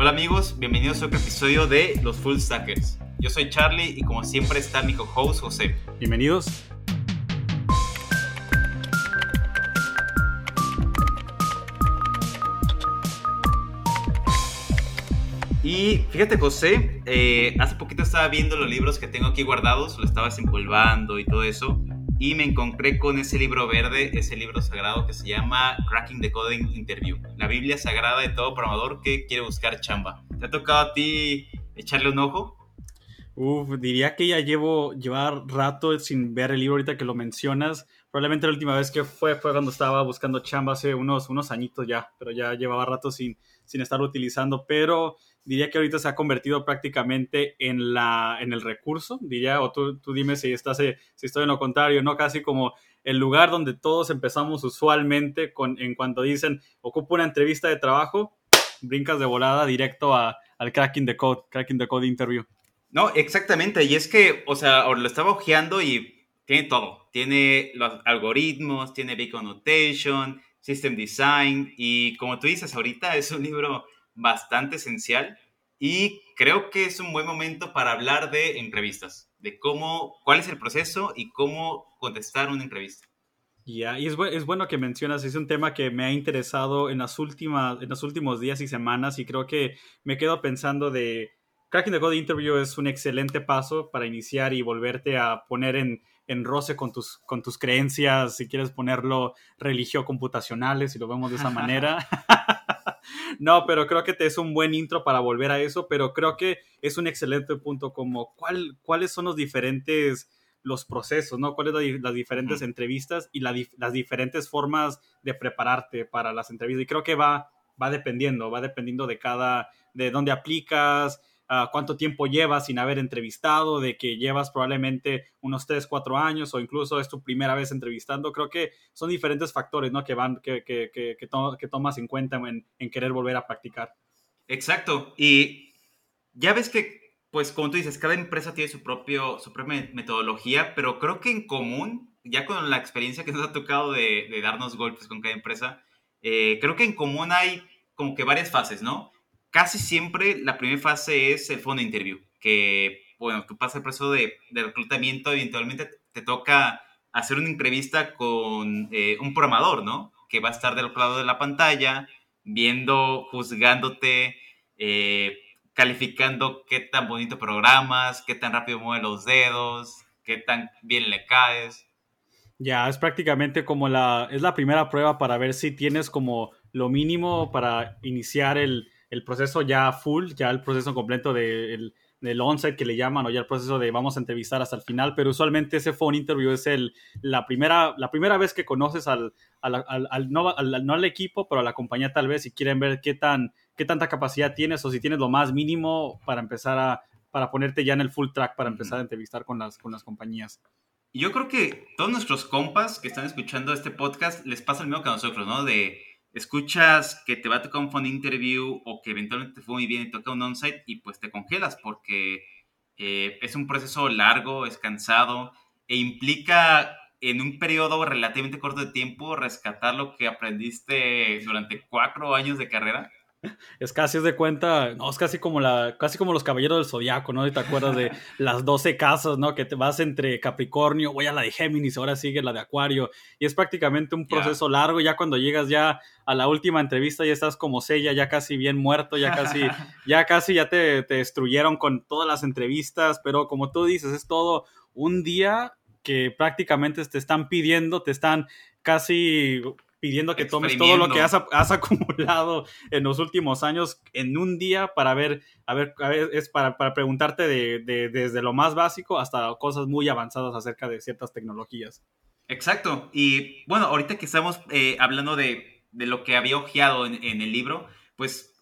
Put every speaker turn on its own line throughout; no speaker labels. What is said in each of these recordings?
Hola amigos, bienvenidos a otro episodio de Los Full Stackers. Yo soy Charlie y como siempre está mi co-host José.
Bienvenidos.
Y fíjate José, eh, hace poquito estaba viendo los libros que tengo aquí guardados, lo estaba desempolvando y todo eso, y me encontré con ese libro verde, ese libro sagrado que se llama Cracking the Coding Interview, la Biblia sagrada de todo programador que quiere buscar chamba. ¿Te ha tocado a ti echarle un ojo?
Uf, diría que ya llevo llevar rato sin ver el libro ahorita que lo mencionas. Probablemente la última vez que fue fue cuando estaba buscando chamba hace unos, unos añitos ya, pero ya llevaba rato sin, sin estar utilizando. Pero diría que ahorita se ha convertido prácticamente en, la, en el recurso, diría, o tú, tú dime si, estás, si estoy en lo contrario, ¿no? Casi como el lugar donde todos empezamos usualmente con, en cuanto dicen, ocupo una entrevista de trabajo, brincas de volada directo a, al cracking the code, cracking the code interview.
No, exactamente, y es que, o sea, lo estaba ojeando y tiene todo, tiene los algoritmos, tiene big Notation, System Design, y como tú dices, ahorita es un libro bastante esencial y creo que es un buen momento para hablar de entrevistas, de cómo, cuál es el proceso y cómo contestar una entrevista.
Ya, y es, es, bueno que mencionas, es un tema que me ha interesado en, las últimas, en los últimos días y semanas y creo que me quedo pensando de Cracking the Code Interview es un excelente paso para iniciar y volverte a poner en, en roce con tus, con tus creencias, si quieres ponerlo religio computacionales, si lo vemos de esa manera. No, pero creo que te es un buen intro para volver a eso, pero creo que es un excelente punto como cuál, cuáles son los diferentes los procesos, ¿no? Cuáles son las diferentes entrevistas y las diferentes formas de prepararte para las entrevistas. Y creo que va, va dependiendo, va dependiendo de cada, de dónde aplicas, cuánto tiempo llevas sin haber entrevistado, de que llevas probablemente unos 3, 4 años o incluso es tu primera vez entrevistando. Creo que son diferentes factores ¿no? que, van, que, que, que, que tomas en cuenta en, en, querer volver a practicar.
Exacto. Y ya ves que, pues como tú dices, cada empresa tiene su, propio, su propia metodología, pero creo que en común, ya con la experiencia que nos ha tocado de, de darnos golpes con cada empresa, eh, creo que en común hay como que varias fases, ¿no? Casi siempre la primera fase es el fondo de interview, que, bueno, tú pasas el proceso de, reclutamiento, eventualmente te toca hacer una entrevista con eh, un programador, ¿no? Que va a estar del otro lado de la pantalla, viendo, juzgándote, eh, calificando qué tan bonito programas, qué tan rápido mueve los dedos, qué tan bien le caes.
Ya, es prácticamente como la, es la primera prueba para ver si tienes como lo mínimo para iniciar el, el proceso ya full, ya el proceso completo del on-site que le llaman o ya el proceso de vamos a entrevistar hasta el final, pero usualmente ese phone interview es el, la, primera, la primera vez que conoces al, no, al, equipo, pero a la compañía tal vez, si quieren ver qué, tan, qué tanta capacidad tienes o si tienes lo más mínimo para empezar a, para ponerte ya en el full track para empezar a entrevistar con las, con las compañías.
Yo creo que todos nuestros compas que están escuchando este podcast les pasa el mismo que a nosotros, ¿no? De escuchas que te va a tocar un phone interview o que eventualmente te fue muy bien y toca un onsite y pues te congelas porque eh, es un proceso largo, es cansado e implica en un periodo relativamente corto de tiempo rescatar lo que aprendiste durante cuatro años de carrera
es casi es de cuenta, no, es casi como la, casi como los caballeros del zodiaco, ¿no? ¿Te acuerdas de las 12 casas, ¿no? Que te vas entre Capricornio, voy a la de Géminis, ahora sigue la de Acuario. Y es prácticamente un proceso largo, ya cuando llegas ya a la última entrevista ya estás como sella, ya casi bien muerto, ya casi, ya casi ya te, te destruyeron con todas las entrevistas, pero como tú dices, es todo un día que prácticamente te están pidiendo, te están casi pidiendo que tomes todo lo que has, acumulado en los últimos años en un día para ver, a ver, es para, preguntarte de, desde lo más básico hasta cosas muy avanzadas acerca de ciertas tecnologías.
Exacto. Y bueno, ahorita que estamos eh, hablando de, lo que había ojeado en, el libro, pues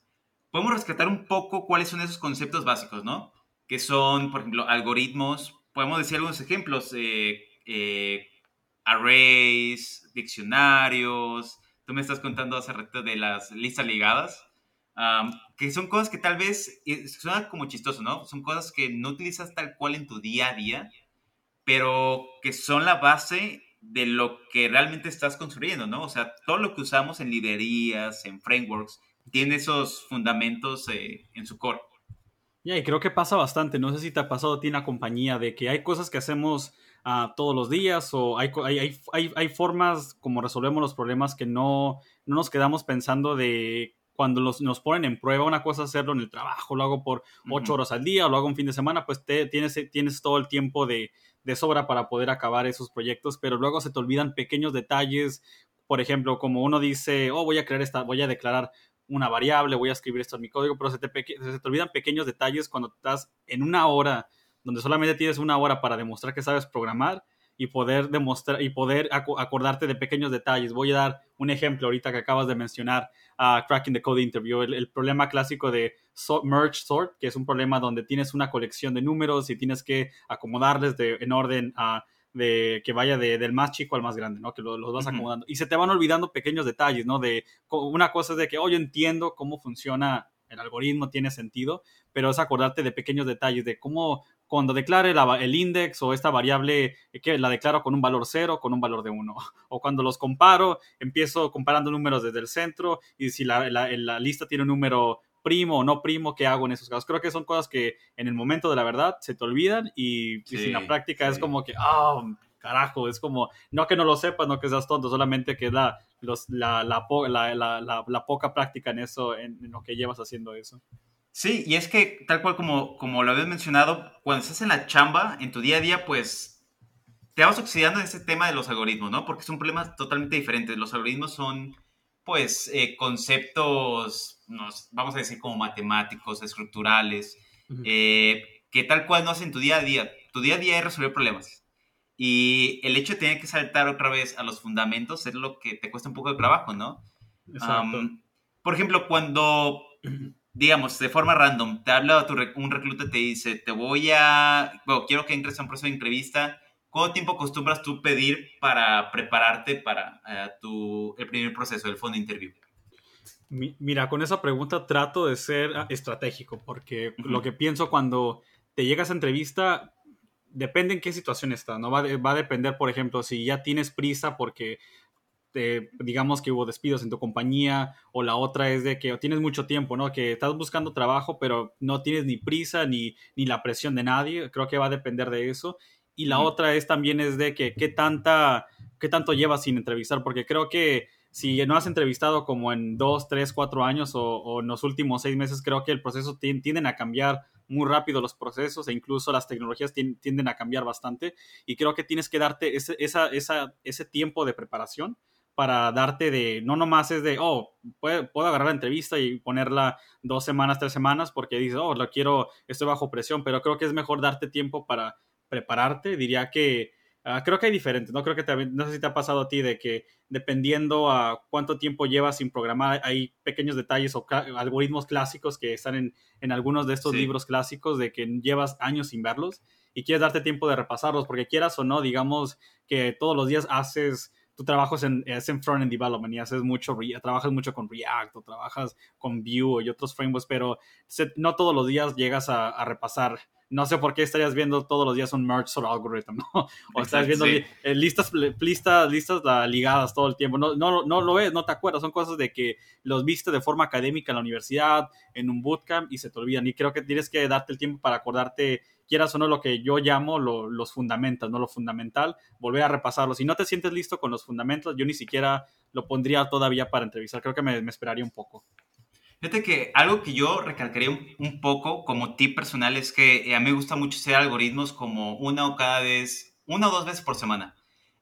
podemos rescatar un poco cuáles son esos conceptos básicos, ¿no? Que son, por ejemplo, algoritmos. Podemos decir algunos ejemplos. Eh, eh, arrays, diccionarios. Tú me estás contando hace rato de las listas ligadas, que son cosas que tal vez suena como chistoso, ¿no? Son cosas que no utilizas tal cual en tu día a día, pero que son la base de lo que realmente estás construyendo, ¿no? O sea, todo lo que usamos en librerías, en frameworks, tiene esos fundamentos eh, en su core.
Ya, y creo que pasa bastante. No sé si te ha pasado a ti en la compañía de que hay cosas que hacemos uh, todos los días o hay, hay, hay, hay, formas como resolvemos los problemas que no, no nos quedamos pensando de cuando los, nos ponen en prueba, una cosa es hacerlo en el trabajo, lo hago por ocho horas al día o lo hago un fin de semana, pues te, tienes, tienes todo el tiempo de, de sobra para poder acabar esos proyectos, pero luego se te olvidan pequeños detalles, por ejemplo, como uno dice, oh, voy a crear esta, voy a declarar una variable, voy a escribir esto en mi código, pero se te, se te olvidan pequeños detalles cuando estás en una hora donde solamente tienes una hora para demostrar que sabes programar y poder demostrar y poder acordarte de pequeños detalles. Voy a dar un ejemplo ahorita que acabas de mencionar a Cracking the Code Interview, el, problema clásico de merge sort, que es un problema donde tienes una colección de números y tienes que acomodarles de, en orden a de que vaya del más chico al más grande, ¿no? Que los vas acomodando. Y se te van olvidando pequeños detalles, ¿no? De una cosa es de que, oh, yo entiendo cómo funciona el algoritmo, tiene sentido, pero es acordarte de pequeños detalles, de cómo cuando declare el index o esta variable eh, que la declaro con un valor 0, con un valor de 1. O cuando los comparo, empiezo comparando números desde el centro y si la, la, lista tiene un número primo o no primo, ¿qué hago en esos casos? Creo que son cosas que en el momento de la verdad se te olvidan y, sin la práctica es como que, ah, carajo, es como, no que no lo sepas, no que seas tonto, solamente que la, los, la, la, la, poca práctica en eso, en lo que llevas haciendo eso.
Sí, y es que tal cual como, como lo habías mencionado, cuando estás en la chamba, en tu día a día, pues te vas oxidando en ese tema de los algoritmos, ¿no? Porque es un problema totalmente diferente. Los algoritmos son, pues, eh, conceptos, vamos a decir, como matemáticos, estructurales, eh, que tal cual no hacen tu día a día. Tu día a día es resolver problemas. Y el hecho de tener que saltar otra vez a los fundamentos es lo que te cuesta un poco de trabajo, ¿no? Exacto. por ejemplo, cuando digamos, de forma random, te habla tu, un recluta, te dice, te voy a, bueno, quiero que entres a un proceso de entrevista, ¿cuánto tiempo acostumbras tú pedir para prepararte para eh, tu, el primer proceso, el fondo de interview?
Mira, con esa pregunta trato de ser ah, estratégico, porque lo que pienso cuando te llegas a entrevista, depende en qué situación estás, ¿no? Va, va a depender, por ejemplo, si ya tienes prisa porque digamos que hubo despidos en tu compañía, o la otra es de que tienes mucho tiempo, ¿no? Que estás buscando trabajo, pero no tienes ni prisa ni, ni la presión de nadie, creo que va a depender de eso. Y la otra es también es de que qué tanta, qué tanto llevas sin entrevistar, porque creo que si no has entrevistado como en dos, tres, cuatro años o, en los últimos seis meses, creo que el proceso tienden a cambiar muy rápido los procesos e incluso las tecnologías tienden a cambiar bastante y creo que tienes que darte ese, esa, esa, ese tiempo de preparación para darte de, no nomás es de, oh, puedo, puedo, agarrar la entrevista y ponerla dos semanas, tres semanas, porque dices, oh, lo quiero, estoy bajo presión, pero creo que es mejor darte tiempo para prepararte. Diría que, uh, creo que hay diferentes, ¿no? Creo que también, no sé si te ha pasado a ti de que dependiendo a cuánto tiempo llevas sin programar, hay pequeños detalles o algoritmos clásicos que están en, en algunos de estos libros clásicos de que llevas años sin verlos y quieres darte tiempo de repasarlos, porque quieras o no, digamos que todos los días haces tu trabajo es en, es en front-end development y haces mucho, trabajas mucho con React o trabajas con Vue y otros frameworks, pero no todos los días llegas a, repasar. No sé por qué estarías viendo todos los días un merge sort algorithm, ¿no? O estás viendo eh, listas, listas, listas ligadas todo el tiempo. No, no, no lo ves, no te acuerdas. Son cosas de que los viste de forma académica en la universidad, en un bootcamp y se te olvidan. Y creo que tienes que darte el tiempo para acordarte quieras o no, lo que yo llamo los fundamentos, ¿no? Lo fundamental, volver a repasarlo. Si no te sientes listo con los fundamentos, yo ni siquiera lo pondría todavía para entrevistar. Creo que me, esperaría un poco.
Fíjate que algo que yo recalcaría un, poco como tip personal es que eh, a mí me gusta mucho hacer algoritmos como una o cada vez, una o dos veces por semana.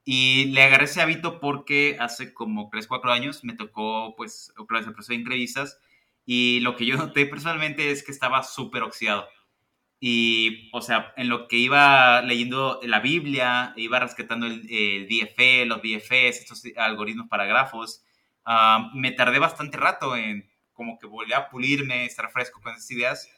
Y le agarré ese hábito porque hace como 3, 4 años me tocó, pues, el proceso de entrevistas. Y lo que yo noté personalmente es que estaba súper oxidado. Y, o sea, en lo que iba leyendo la Biblia, iba rescatando el, DFE, los BFS, estos algoritmos para grafos, ah, me tardé bastante rato en como que volver a pulirme, estar fresco con esas ideas.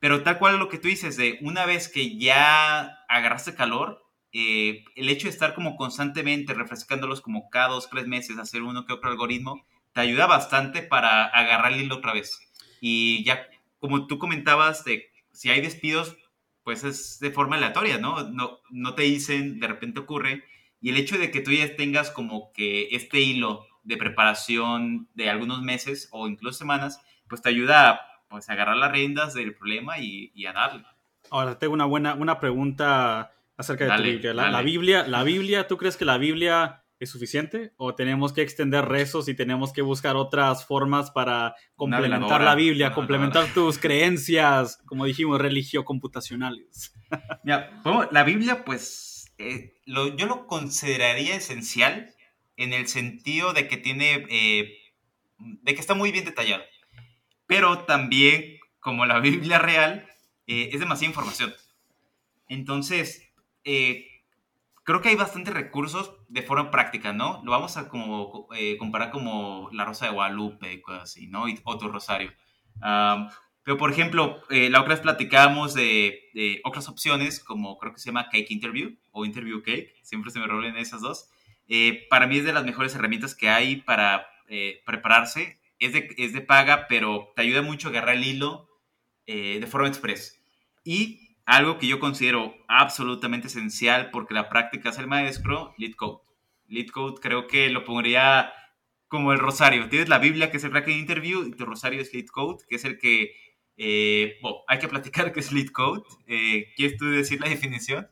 Pero tal cual lo que tú dices, de una vez que ya agarraste calor, eh, el hecho de estar como constantemente refrescándolos como cada dos, tres meses, hacer uno que otro algoritmo, te ayuda bastante para agarrar el hilo otra vez. Y ya, como tú comentabas, de si hay despidos, pues es de forma aleatoria, ¿no? No, no te dicen, de repente ocurre. Y el hecho de que tú ya tengas como que este hilo de preparación de algunos meses o incluso semanas, pues te ayuda a pues, agarrar las riendas del problema y, a darle.
Ahora, tengo una buena una pregunta acerca de tu Biblia. La, Biblia. ¿La Biblia, tú crees que la Biblia es suficiente? ¿O tenemos que extender rezos y tenemos que buscar otras formas para complementar la Biblia, complementar tus creencias, como dijimos, religio-computacionales?
Mira, la Biblia, pues, eh, yo lo consideraría esencial en el sentido de que tiene, eh, de que está muy bien detallado. Pero también, como la Biblia real, eh, es demasiada información. Entonces, creo que hay bastantes recursos de forma práctica, ¿no? Lo vamos a como, comparar como la Rosa de Guadalupe, cosas así, ¿no? Y otro rosario. pero, por ejemplo, la otra vez platicábamos de, de, otras opciones, como creo que se llama Cake Interview o Interview Cake, siempre se me rolen esas dos. Eh, para mí es de las mejores herramientas que hay para eh, prepararse. Es de, es de, paga, pero te ayuda mucho a agarrar el hilo eh, de forma express. Y algo que yo considero absolutamente esencial porque la práctica es el maestro, LeetCode. LeetCode creo que lo pondría como el rosario. Tienes la Biblia, que es el Interview, y tu rosario es LeetCode, que es el que... bueno, hay que platicar qué es LeetCode. ¿Quieres tú decir la definición?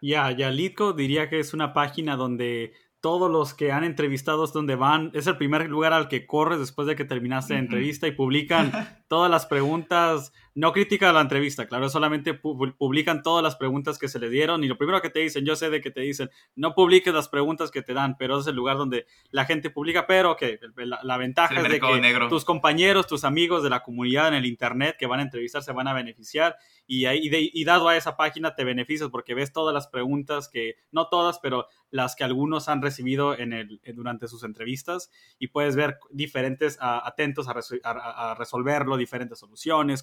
Ya, ya, Litco diría que es una página donde todos los que han entrevistado es donde van, es el primer lugar al que corres después de que terminaste la entrevista y publican todas las preguntas, no critica la entrevista, claro, solamente publican todas las preguntas que se le dieron y lo primero que te dicen, yo sé de que te dicen, no publiques las preguntas que te dan, pero es el lugar donde la gente publica, pero que la, ventaja es de que tus compañeros, tus amigos de la comunidad en el internet que van a entrevistar se van a beneficiar y, y, dado a esa página te beneficias porque ves todas las preguntas que, no todas, pero las que algunos han recibido en el, durante sus entrevistas y puedes ver diferentes atentos a, a resolverlo diferentes soluciones,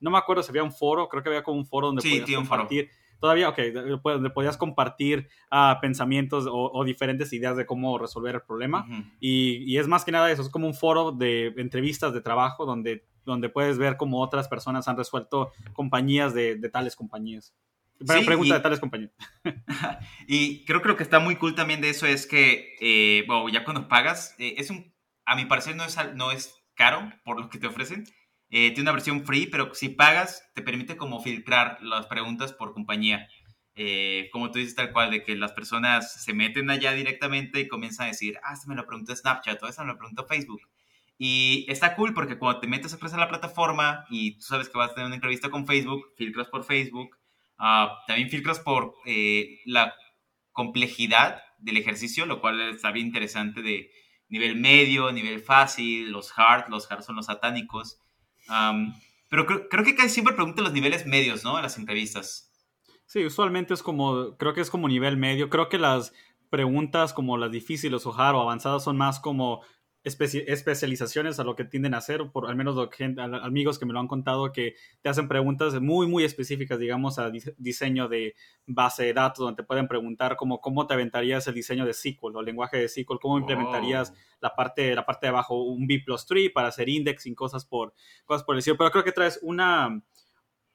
no me acuerdo si había un foro, creo que había como un foro donde podías compartir. Todavía, ok, donde podías compartir uh, pensamientos o, diferentes ideas de cómo resolver el problema. y, y, es más que nada eso, es como un foro de entrevistas de trabajo donde, donde puedes ver cómo otras personas han resuelto compañías de, de tales compañías. pregunta de tales compañías.
y creo que lo que está muy cool también de eso es que, eh, bueno, ya cuando pagas, eh, es un, a mi parecer no es, no es caro por lo que te ofrecen. Eh, tiene una versión free, pero si pagas, te permite como filtrar las preguntas por compañía. Eh, como tú dices tal cual, de que las personas se meten allá directamente y comienzan a decir, ah, esta me lo preguntó Snapchat o esta me lo preguntó Facebook. Y está cool porque cuando te metes a la plataforma y tú sabes que vas a tener una entrevista con Facebook, filtras por Facebook, ah, también filtras por eh, la complejidad del ejercicio, lo cual está bien interesante de nivel medio, nivel fácil, los hard, los hard son los satánicos. Pero creo, que casi siempre preguntan los niveles medios, ¿no? En las entrevistas.
Sí, usualmente es como, creo que es como nivel medio. Creo que las preguntas como las difíciles o hard o avanzadas son más como especializaciones a lo que tienden a hacer, por al menos lo que, amigos que me lo han contado, que te hacen preguntas muy, muy específicas, digamos, a diseño de base de datos, donde te pueden preguntar como cómo te aventarías el diseño de SQL o el lenguaje de SQL, cómo implementarías oh. la, parte, la parte de abajo, un B plus tree para hacer indexing, cosas por, cosas por el estilo. Pero creo que traes una...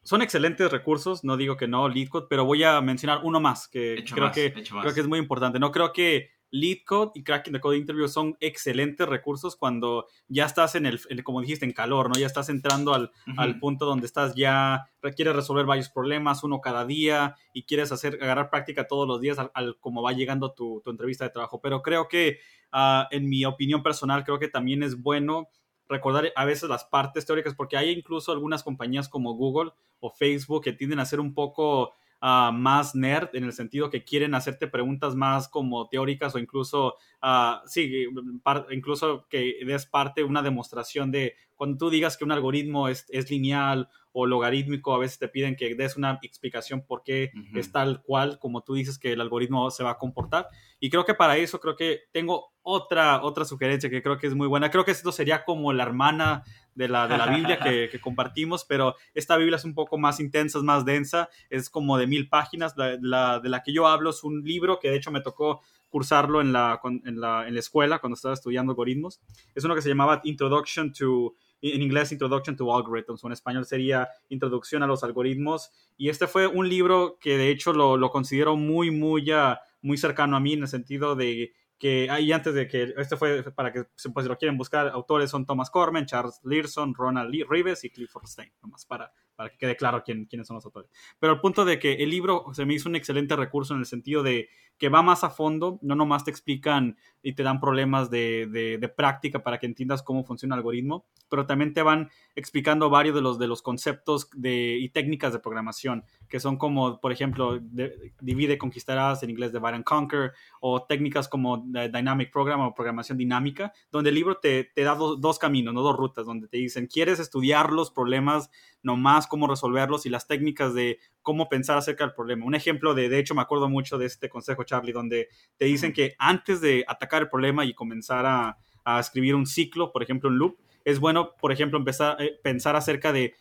Son excelentes recursos, no digo que no, LeetCode, pero voy a mencionar uno más que creo, que creo que es muy importante. No creo que LeetCode y Cracking the Code Interview son excelentes recursos cuando ya estás en el, como dijiste, en calor, ¿no? Ya estás entrando al, punto donde estás ya, quieres resolver varios problemas, uno cada día, y quieres hacer, agarrar práctica todos los días al, como va llegando tu, entrevista de trabajo. Pero creo que, ah, en mi opinión personal, creo que también es bueno recordar a veces las partes teóricas, porque hay incluso algunas compañías como Google o Facebook que tienden a ser un poco Ah, más nerd en el sentido que quieren hacerte preguntas más como teóricas o incluso, uh, sí, incluso que des parte una demostración de cuando tú digas que un algoritmo es, es lineal o logarítmico, a veces te piden que des una explicación por qué es tal cual, como tú dices que el algoritmo se va a comportar. Y creo que para eso creo que tengo otra, otra sugerencia que creo que es muy buena. Creo que esto sería como la hermana de la, de la Biblia que, que, compartimos, pero esta Biblia es un poco más intensa, es más densa, es como de mil páginas. La, la, de la que yo hablo es un libro que de hecho me tocó cursarlo en la, en la, en la escuela cuando estaba estudiando algoritmos. Es uno que se llamaba Introduction to en inglés Introduction to Algorithms, o en español sería Introducción a los algoritmos. Y este fue un libro que de hecho lo, lo considero muy, muy, muy cercano a mí en el sentido de que ahí antes de que, este fue para que pues, si lo quieren buscar, autores son Thomas Corman, Charles Learson, Ronald Lee Rives y Clifford Stein, nomás para, para que quede claro quién, quiénes son los autores. Pero el punto de que el libro se me hizo un excelente recurso en el sentido de que va más a fondo, no nomás te explican y te dan problemas de, de, práctica para que entiendas cómo funciona el algoritmo, pero también te van explicando varios de los, de los conceptos de, y técnicas de programación, que son como, por ejemplo, divide, conquistarás, en inglés divide and conquer, o técnicas como dynamic program o programación dinámica, donde el libro te, te da dos caminos, no dos rutas, donde te dicen, ¿quieres estudiar los problemas nomás, cómo resolverlos y las técnicas de cómo pensar acerca del problema? Un ejemplo de, de hecho, me acuerdo mucho de este consejo Charlie, donde te dicen que antes de atacar el problema y comenzar a, escribir un ciclo, por ejemplo, un loop, es bueno, por ejemplo, empezar a eh, pensar acerca de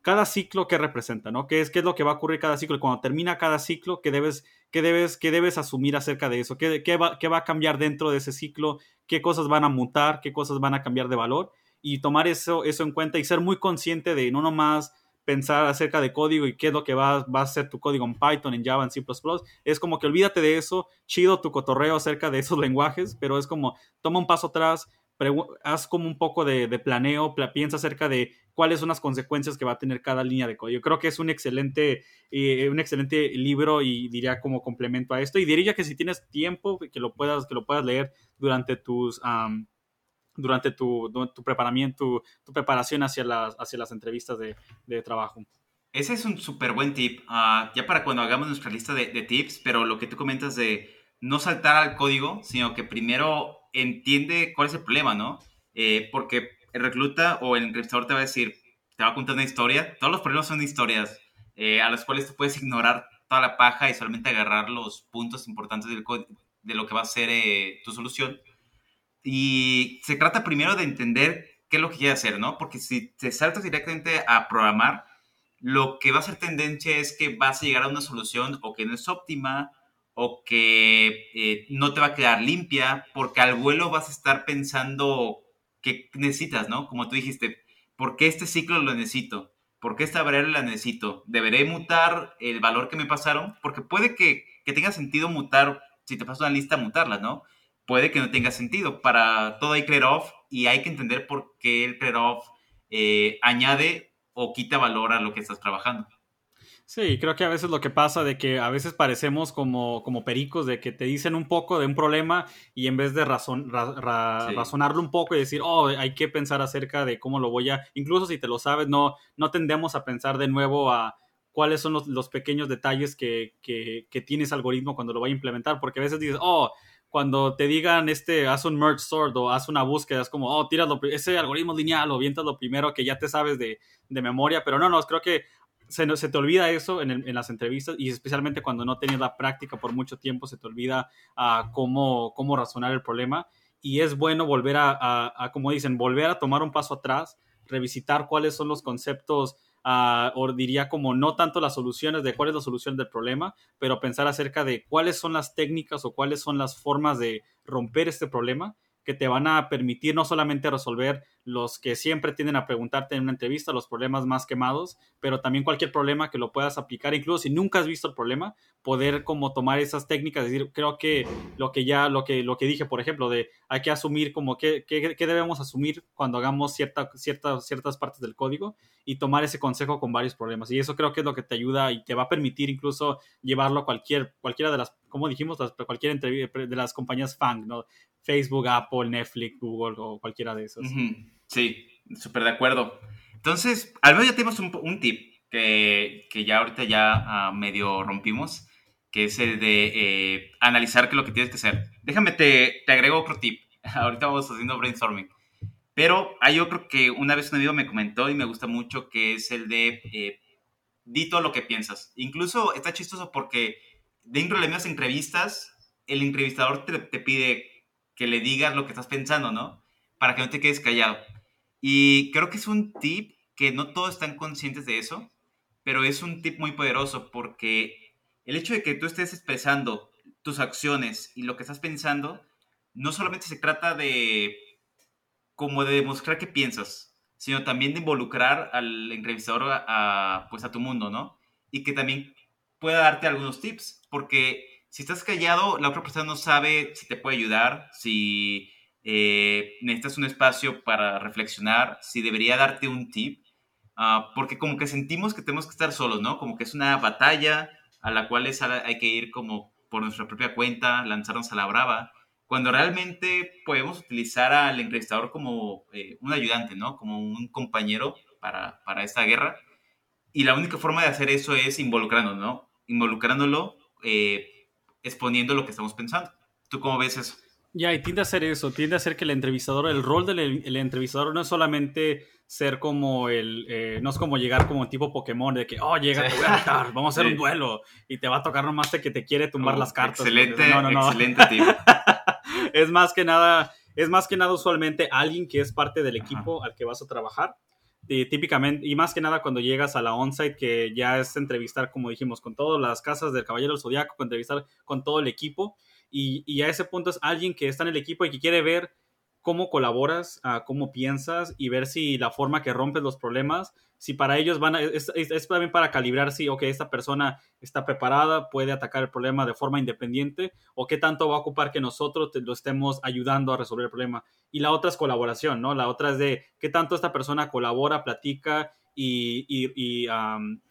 cada ciclo que representa, ¿no? ¿Qué es, ¿Qué es lo que va a ocurrir cada ciclo? Y cuando termina cada ciclo, ¿qué debes, qué debes, qué debes asumir acerca de eso? ¿Qué, qué, va, ¿Qué va a cambiar dentro de ese ciclo? ¿Qué cosas van a mutar? ¿Qué cosas van a cambiar de valor? Y tomar eso, eso en cuenta y ser muy consciente de no nomás pensar acerca de código y qué es lo que va, va, a ser tu código en Python, en Java, en C++. Es como que olvídate de eso, chido tu cotorreo acerca de esos lenguajes, pero es como toma un paso atrás, haz como un poco de, planeo, piensa acerca de cuáles son las consecuencias que va a tener cada línea de código. Creo que es un excelente, eh, un excelente libro y diría como complemento a esto. Y diría que si tienes tiempo, que lo puedas, que lo puedas leer durante tus durante tu, tu, preparamiento, tu, preparación hacia las, hacia las entrevistas de, de trabajo.
Ese es un súper buen tip, ah, ya para cuando hagamos nuestra lista de, de, tips, pero lo que tú comentas de no saltar al código, sino que primero entiende cuál es el problema, ¿no? Eh, porque el recluta o el entrevistador te va a decir, te va a contar una historia, todos los problemas son historias eh, a las cuales tú puedes ignorar toda la paja y solamente agarrar los puntos importantes del de lo que va a ser eh, tu solución y se trata primero de entender qué es lo que quiere hacer, ¿no? Porque si te saltas directamente a programar, lo que va a ser tendencia es que vas a llegar a una solución o que no es óptima o que eh, no te va a quedar limpia, porque al vuelo vas a estar pensando qué necesitas, ¿no? Como tú dijiste, ¿por qué este ciclo lo necesito? ¿Por qué esta variable la necesito? ¿Deberé mutar el valor que me pasaron? Porque puede que, que tenga sentido mutar, si te paso una lista, mutarla, ¿no? Puede que no tenga sentido. Para todo hay trade-off y hay que entender por qué el trade-off eh, añade o quita valor a lo que estás trabajando.
Sí, creo que a veces lo que pasa de que a veces parecemos como, como pericos, de que te dicen un poco de un problema y en vez de razon, razonarlo un poco y decir, oh, hay que pensar acerca de cómo lo voy a, incluso si te lo sabes, no, no tendemos a pensar de nuevo a cuáles son los, los pequeños detalles que, que, que tiene ese algoritmo cuando lo vaya a implementar, porque a veces dices, oh, cuando te digan, este, haz un merge sort o haz una búsqueda, es como, oh, tíralo, ese algoritmo lineal o vientas lo primero que ya te sabes de, de memoria, pero no, no, creo que se, se te olvida eso en, en, las entrevistas y especialmente cuando no tienes la práctica por mucho tiempo, se te olvida uh, cómo, cómo razonar el problema y es bueno volver a, a, como dicen, volver a tomar un paso atrás, revisitar cuáles son los conceptos o diría como no tanto las soluciones de cuál es la solución del problema, pero pensar acerca de cuáles son las técnicas o cuáles son las formas de romper este problema que te van a permitir no solamente resolver los que siempre tienden a preguntarte en una entrevista, los problemas más quemados, pero también cualquier problema que lo puedas aplicar, incluso si nunca has visto el problema, poder como tomar esas técnicas, decir, creo que lo que ya, lo que, lo que dije, por ejemplo, de hay que asumir como qué, qué, qué debemos asumir cuando hagamos cierta, cierta, ciertas partes del código y tomar ese consejo con varios problemas. Y eso creo que es lo que te ayuda y te va a permitir incluso llevarlo a cualquier, cualquiera de las, como dijimos, cualquier de las compañías FANG, ¿no? Facebook, Apple, Netflix, Google o cualquiera de esos.
Sí, súper de acuerdo. Entonces, al menos ya tenemos un, tip que, que, ya ahorita ya ah, medio rompimos, que es el de eh, analizar qué es lo que tienes que hacer. Déjame, te, te agrego otro tip. ahorita vamos haciendo brainstorming. Pero hay otro que una vez un amigo me comentó y me gusta mucho, que es el de eh, di todo lo que piensas. Incluso está chistoso porque dentro de las entrevistas, el entrevistador te pide que le digas lo que estás pensando, ¿no? Para que no te quedes callado. Y creo que es un tip que no todos están conscientes de eso, pero es un tip muy poderoso porque el hecho de que tú estés expresando tus acciones y lo que estás pensando, no solamente se trata de como de demostrar qué piensas, sino también de involucrar al entrevistador a, pues a tu mundo, ¿no? Y que también pueda darte algunos tips, porque Si estás callado, la otra persona no sabe si te puede ayudar, si eh, necesitas un espacio para reflexionar, si debería darte un tip, uh, porque como que sentimos que tenemos que estar solos, ¿no? Como que es una batalla a la cual es, hay que ir como por nuestra propia cuenta, lanzarnos a la brava, cuando realmente podemos utilizar al entrevistador como eh, un ayudante, ¿no? Como un compañero para, para esta guerra. Y la única forma de hacer eso es involucrándolo, ¿no? Involucrándolo, eh, exponiendo lo que estamos pensando. ¿Tú cómo ves eso?
Ya, y tiende a ser eso, tiende a ser que el entrevistador, el rol del el entrevistador no es solamente ser como el, eh, no es como llegar como tipo Pokémon, de que, oh, llega, te voy a matar, vamos a hacer un duelo, y te va a tocar nomás de que te quiere tumbar oh, las cartas.
Excelente, no, no, no. excelente tío.
es más que nada, es más que nada usualmente alguien que es parte del equipo al que vas a trabajar. Y típicamente, y más que nada cuando llegas a la onsite, que ya es entrevistar, como dijimos, con todas las casas del Caballero del Zodiaco, entrevistar con todo el equipo. Y, y a ese punto es alguien que está en el equipo y que quiere ver cómo colaboras, cómo piensas y ver si la forma que rompes los problemas, si para ellos van a, es, también para calibrar si, ok, esta persona está preparada, puede atacar el problema de forma independiente o qué tanto va a ocupar que nosotros lo estemos ayudando a resolver el problema. Y la otra es colaboración, ¿no? La otra es de qué tanto esta persona colabora, platica y, y, y,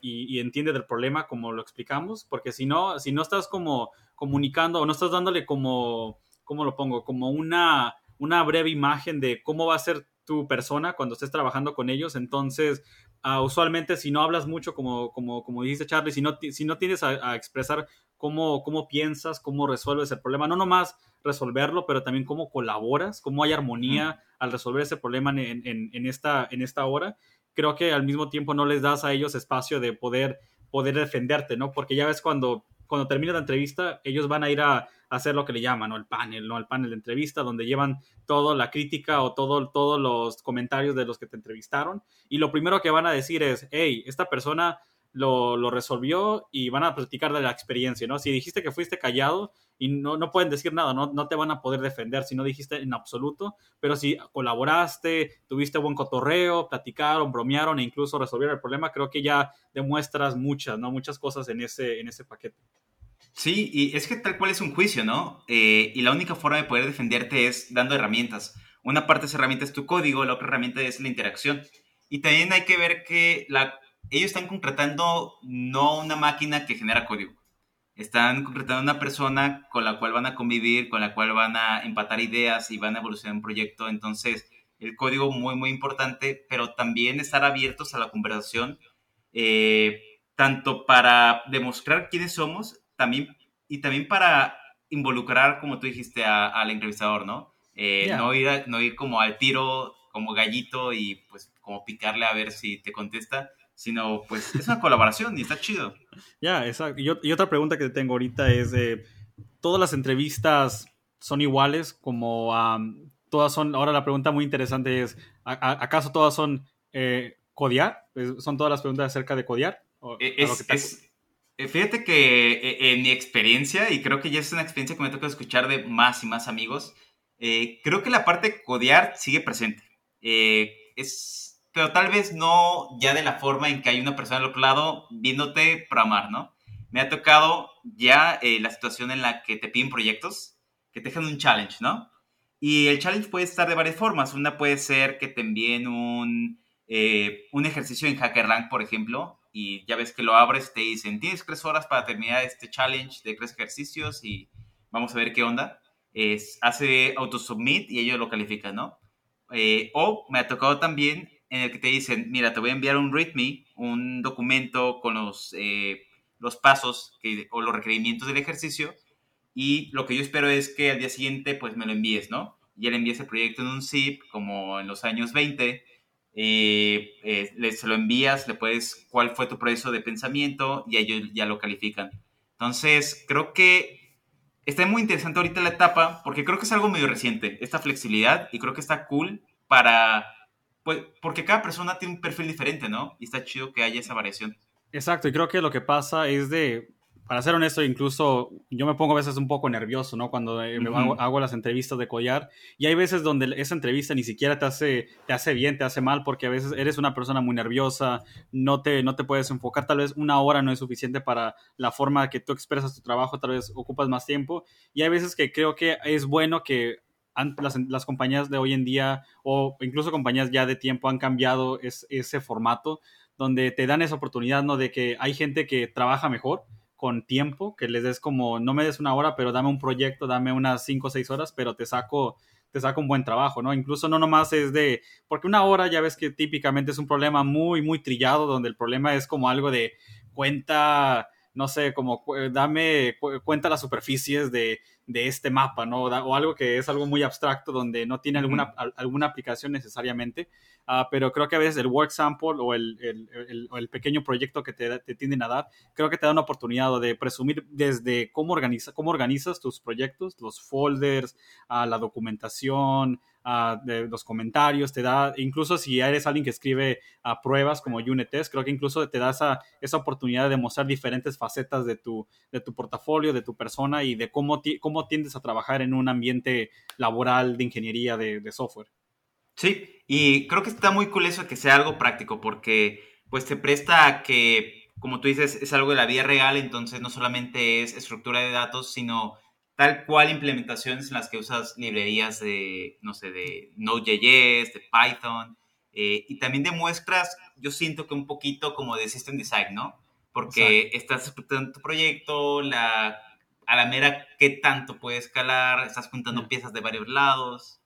y, entiende del problema como lo explicamos, porque si no, si no estás como comunicando o no estás dándole como, ¿cómo lo pongo? Como una una breve imagen de cómo va a ser tu persona cuando estés trabajando con ellos. Entonces, uh, usualmente si no hablas mucho, como, como, como dijiste Charlie, si no, si no tienes a, expresar cómo, cómo piensas, cómo resuelves el problema, no nomás resolverlo, pero también cómo colaboras, cómo hay armonía al resolver ese problema en, en, en, esta, en esta hora, creo que al mismo tiempo no les das a ellos espacio de poder, poder defenderte, ¿no? Porque ya ves cuando cuando termine la entrevista, ellos van a ir a, hacer lo que le llaman, ¿no? El panel, ¿no? El panel de entrevista, donde llevan toda la crítica o todo, todos los comentarios de los que te entrevistaron. Y lo primero que van a decir es, hey, esta persona lo, lo, resolvió y van a platicar de la experiencia, ¿no? Si dijiste que fuiste callado y no, no pueden decir nada, ¿no? no te van a poder defender si no dijiste en absoluto, pero si colaboraste, tuviste buen cotorreo, platicaron, bromearon e incluso resolvieron el problema, creo que ya demuestras muchas, ¿no? Muchas cosas en ese, en ese paquete.
Sí, y es que tal cual es un juicio, ¿no? Eh, y la única forma de poder defenderte es dando herramientas. Una parte de esa herramienta es tu código, la otra herramienta es la interacción. Y también hay que ver que la, ellos están contratando no una máquina que genera código. Están contratando una persona con la cual van a convivir, con la cual van a empatar ideas y van a evolucionar un proyecto. Entonces, el código muy, muy importante, pero también estar abiertos a la conversación, eh, tanto para demostrar quiénes somos también, y también para involucrar, como tú dijiste, al entrevistador, ¿no? Eh, no, ir no ir como al tiro, como gallito y pues como picarle a ver si te contesta, sino pues es una colaboración y está chido.
Ya, exacto. Y, otra pregunta que tengo ahorita es, de ¿todas las entrevistas son iguales? Como todas son, ahora la pregunta muy interesante es, ¿acaso todas son eh, codiar? ¿Son todas las preguntas acerca de codiar?
E, es, eh, fíjate que eh, en mi experiencia, y creo que ya es una experiencia que me toca escuchar de más y más amigos, eh, creo que la parte de codear sigue presente. es, pero tal vez no ya de la forma en que hay una persona al otro lado viéndote programar, ¿no? Me ha tocado ya la situación en la que te piden proyectos, que te dejan un challenge, ¿no? Y el challenge puede estar de varias formas. Una puede ser que te envíen un, un ejercicio en HackerRank, por ejemplo, y ya ves que lo abres, te dicen, tienes tres horas para terminar este challenge de tres ejercicios y vamos a ver qué onda. Es, hace autosubmit y ellos lo califican, ¿no? Eh, o me ha tocado también en el que te dicen, mira, te voy a enviar un README, un documento con los, eh, los pasos que, o los requerimientos del ejercicio y lo que yo espero es que al día siguiente pues me lo envíes, ¿no? Y él envía ese proyecto en un zip como en los años 20 eh, eh, se lo envías, le puedes cuál fue tu proceso de pensamiento y ellos ya lo califican. Entonces, creo que está muy interesante ahorita la etapa porque creo que es algo medio reciente, esta flexibilidad, y creo que está cool para, pues, porque cada persona tiene un perfil diferente, ¿no? Y está chido que haya esa variación.
Exacto, y creo que lo que pasa es de, para ser honesto, incluso yo me pongo a veces un poco nervioso, ¿no? Cuando eh, hago, las entrevistas de collar. Y hay veces donde esa entrevista ni siquiera te hace, te hace bien, te hace mal, porque a veces eres una persona muy nerviosa, no te, no te puedes enfocar. Tal vez una hora no es suficiente para la forma que tú expresas tu trabajo, tal vez ocupas más tiempo. Y hay veces que creo que es bueno que las, las, compañías de hoy en día o incluso compañías ya de tiempo han cambiado ese formato donde te dan esa oportunidad, ¿no? De que hay gente que trabaja mejor con tiempo, que les des como, no me des una hora, pero dame un proyecto, dame unas cinco o seis horas, pero te saco, te saco un buen trabajo, ¿no? Incluso no nomás es de, porque una hora ya ves que típicamente es un problema muy, muy trillado, donde el problema es como algo de cuenta no sé, como dame, cuenta las superficies de, de este mapa, ¿no? O algo que es algo muy abstracto donde no tiene alguna, alguna aplicación necesariamente, uh, pero creo que a veces el work sample o el, el, el, pequeño proyecto que te, te, tienden a dar, creo que te da una oportunidad de presumir desde cómo, organiza, cómo organizas tus proyectos, los folders, uh, la documentación, de los comentarios, te da, incluso si eres alguien que escribe a pruebas como unit creo que incluso te da esa, esa oportunidad de mostrar diferentes facetas de tu, de tu portafolio, de tu persona y de cómo, cómo tiendes a trabajar en un ambiente laboral de ingeniería de, de software.
Sí, y creo que está muy cool eso que sea algo práctico porque pues te presta a que, como tú dices, es algo de la vida real, entonces no solamente es estructura de datos, sino tal cual implementaciones en las que usas librerías de, no sé, de Node.js, de Python, eh, y también demuestras, yo siento que un poquito como de System Design, ¿no? Porque estás explotando tu proyecto, la, a la mera qué tanto puede escalar, estás juntando piezas de varios lados.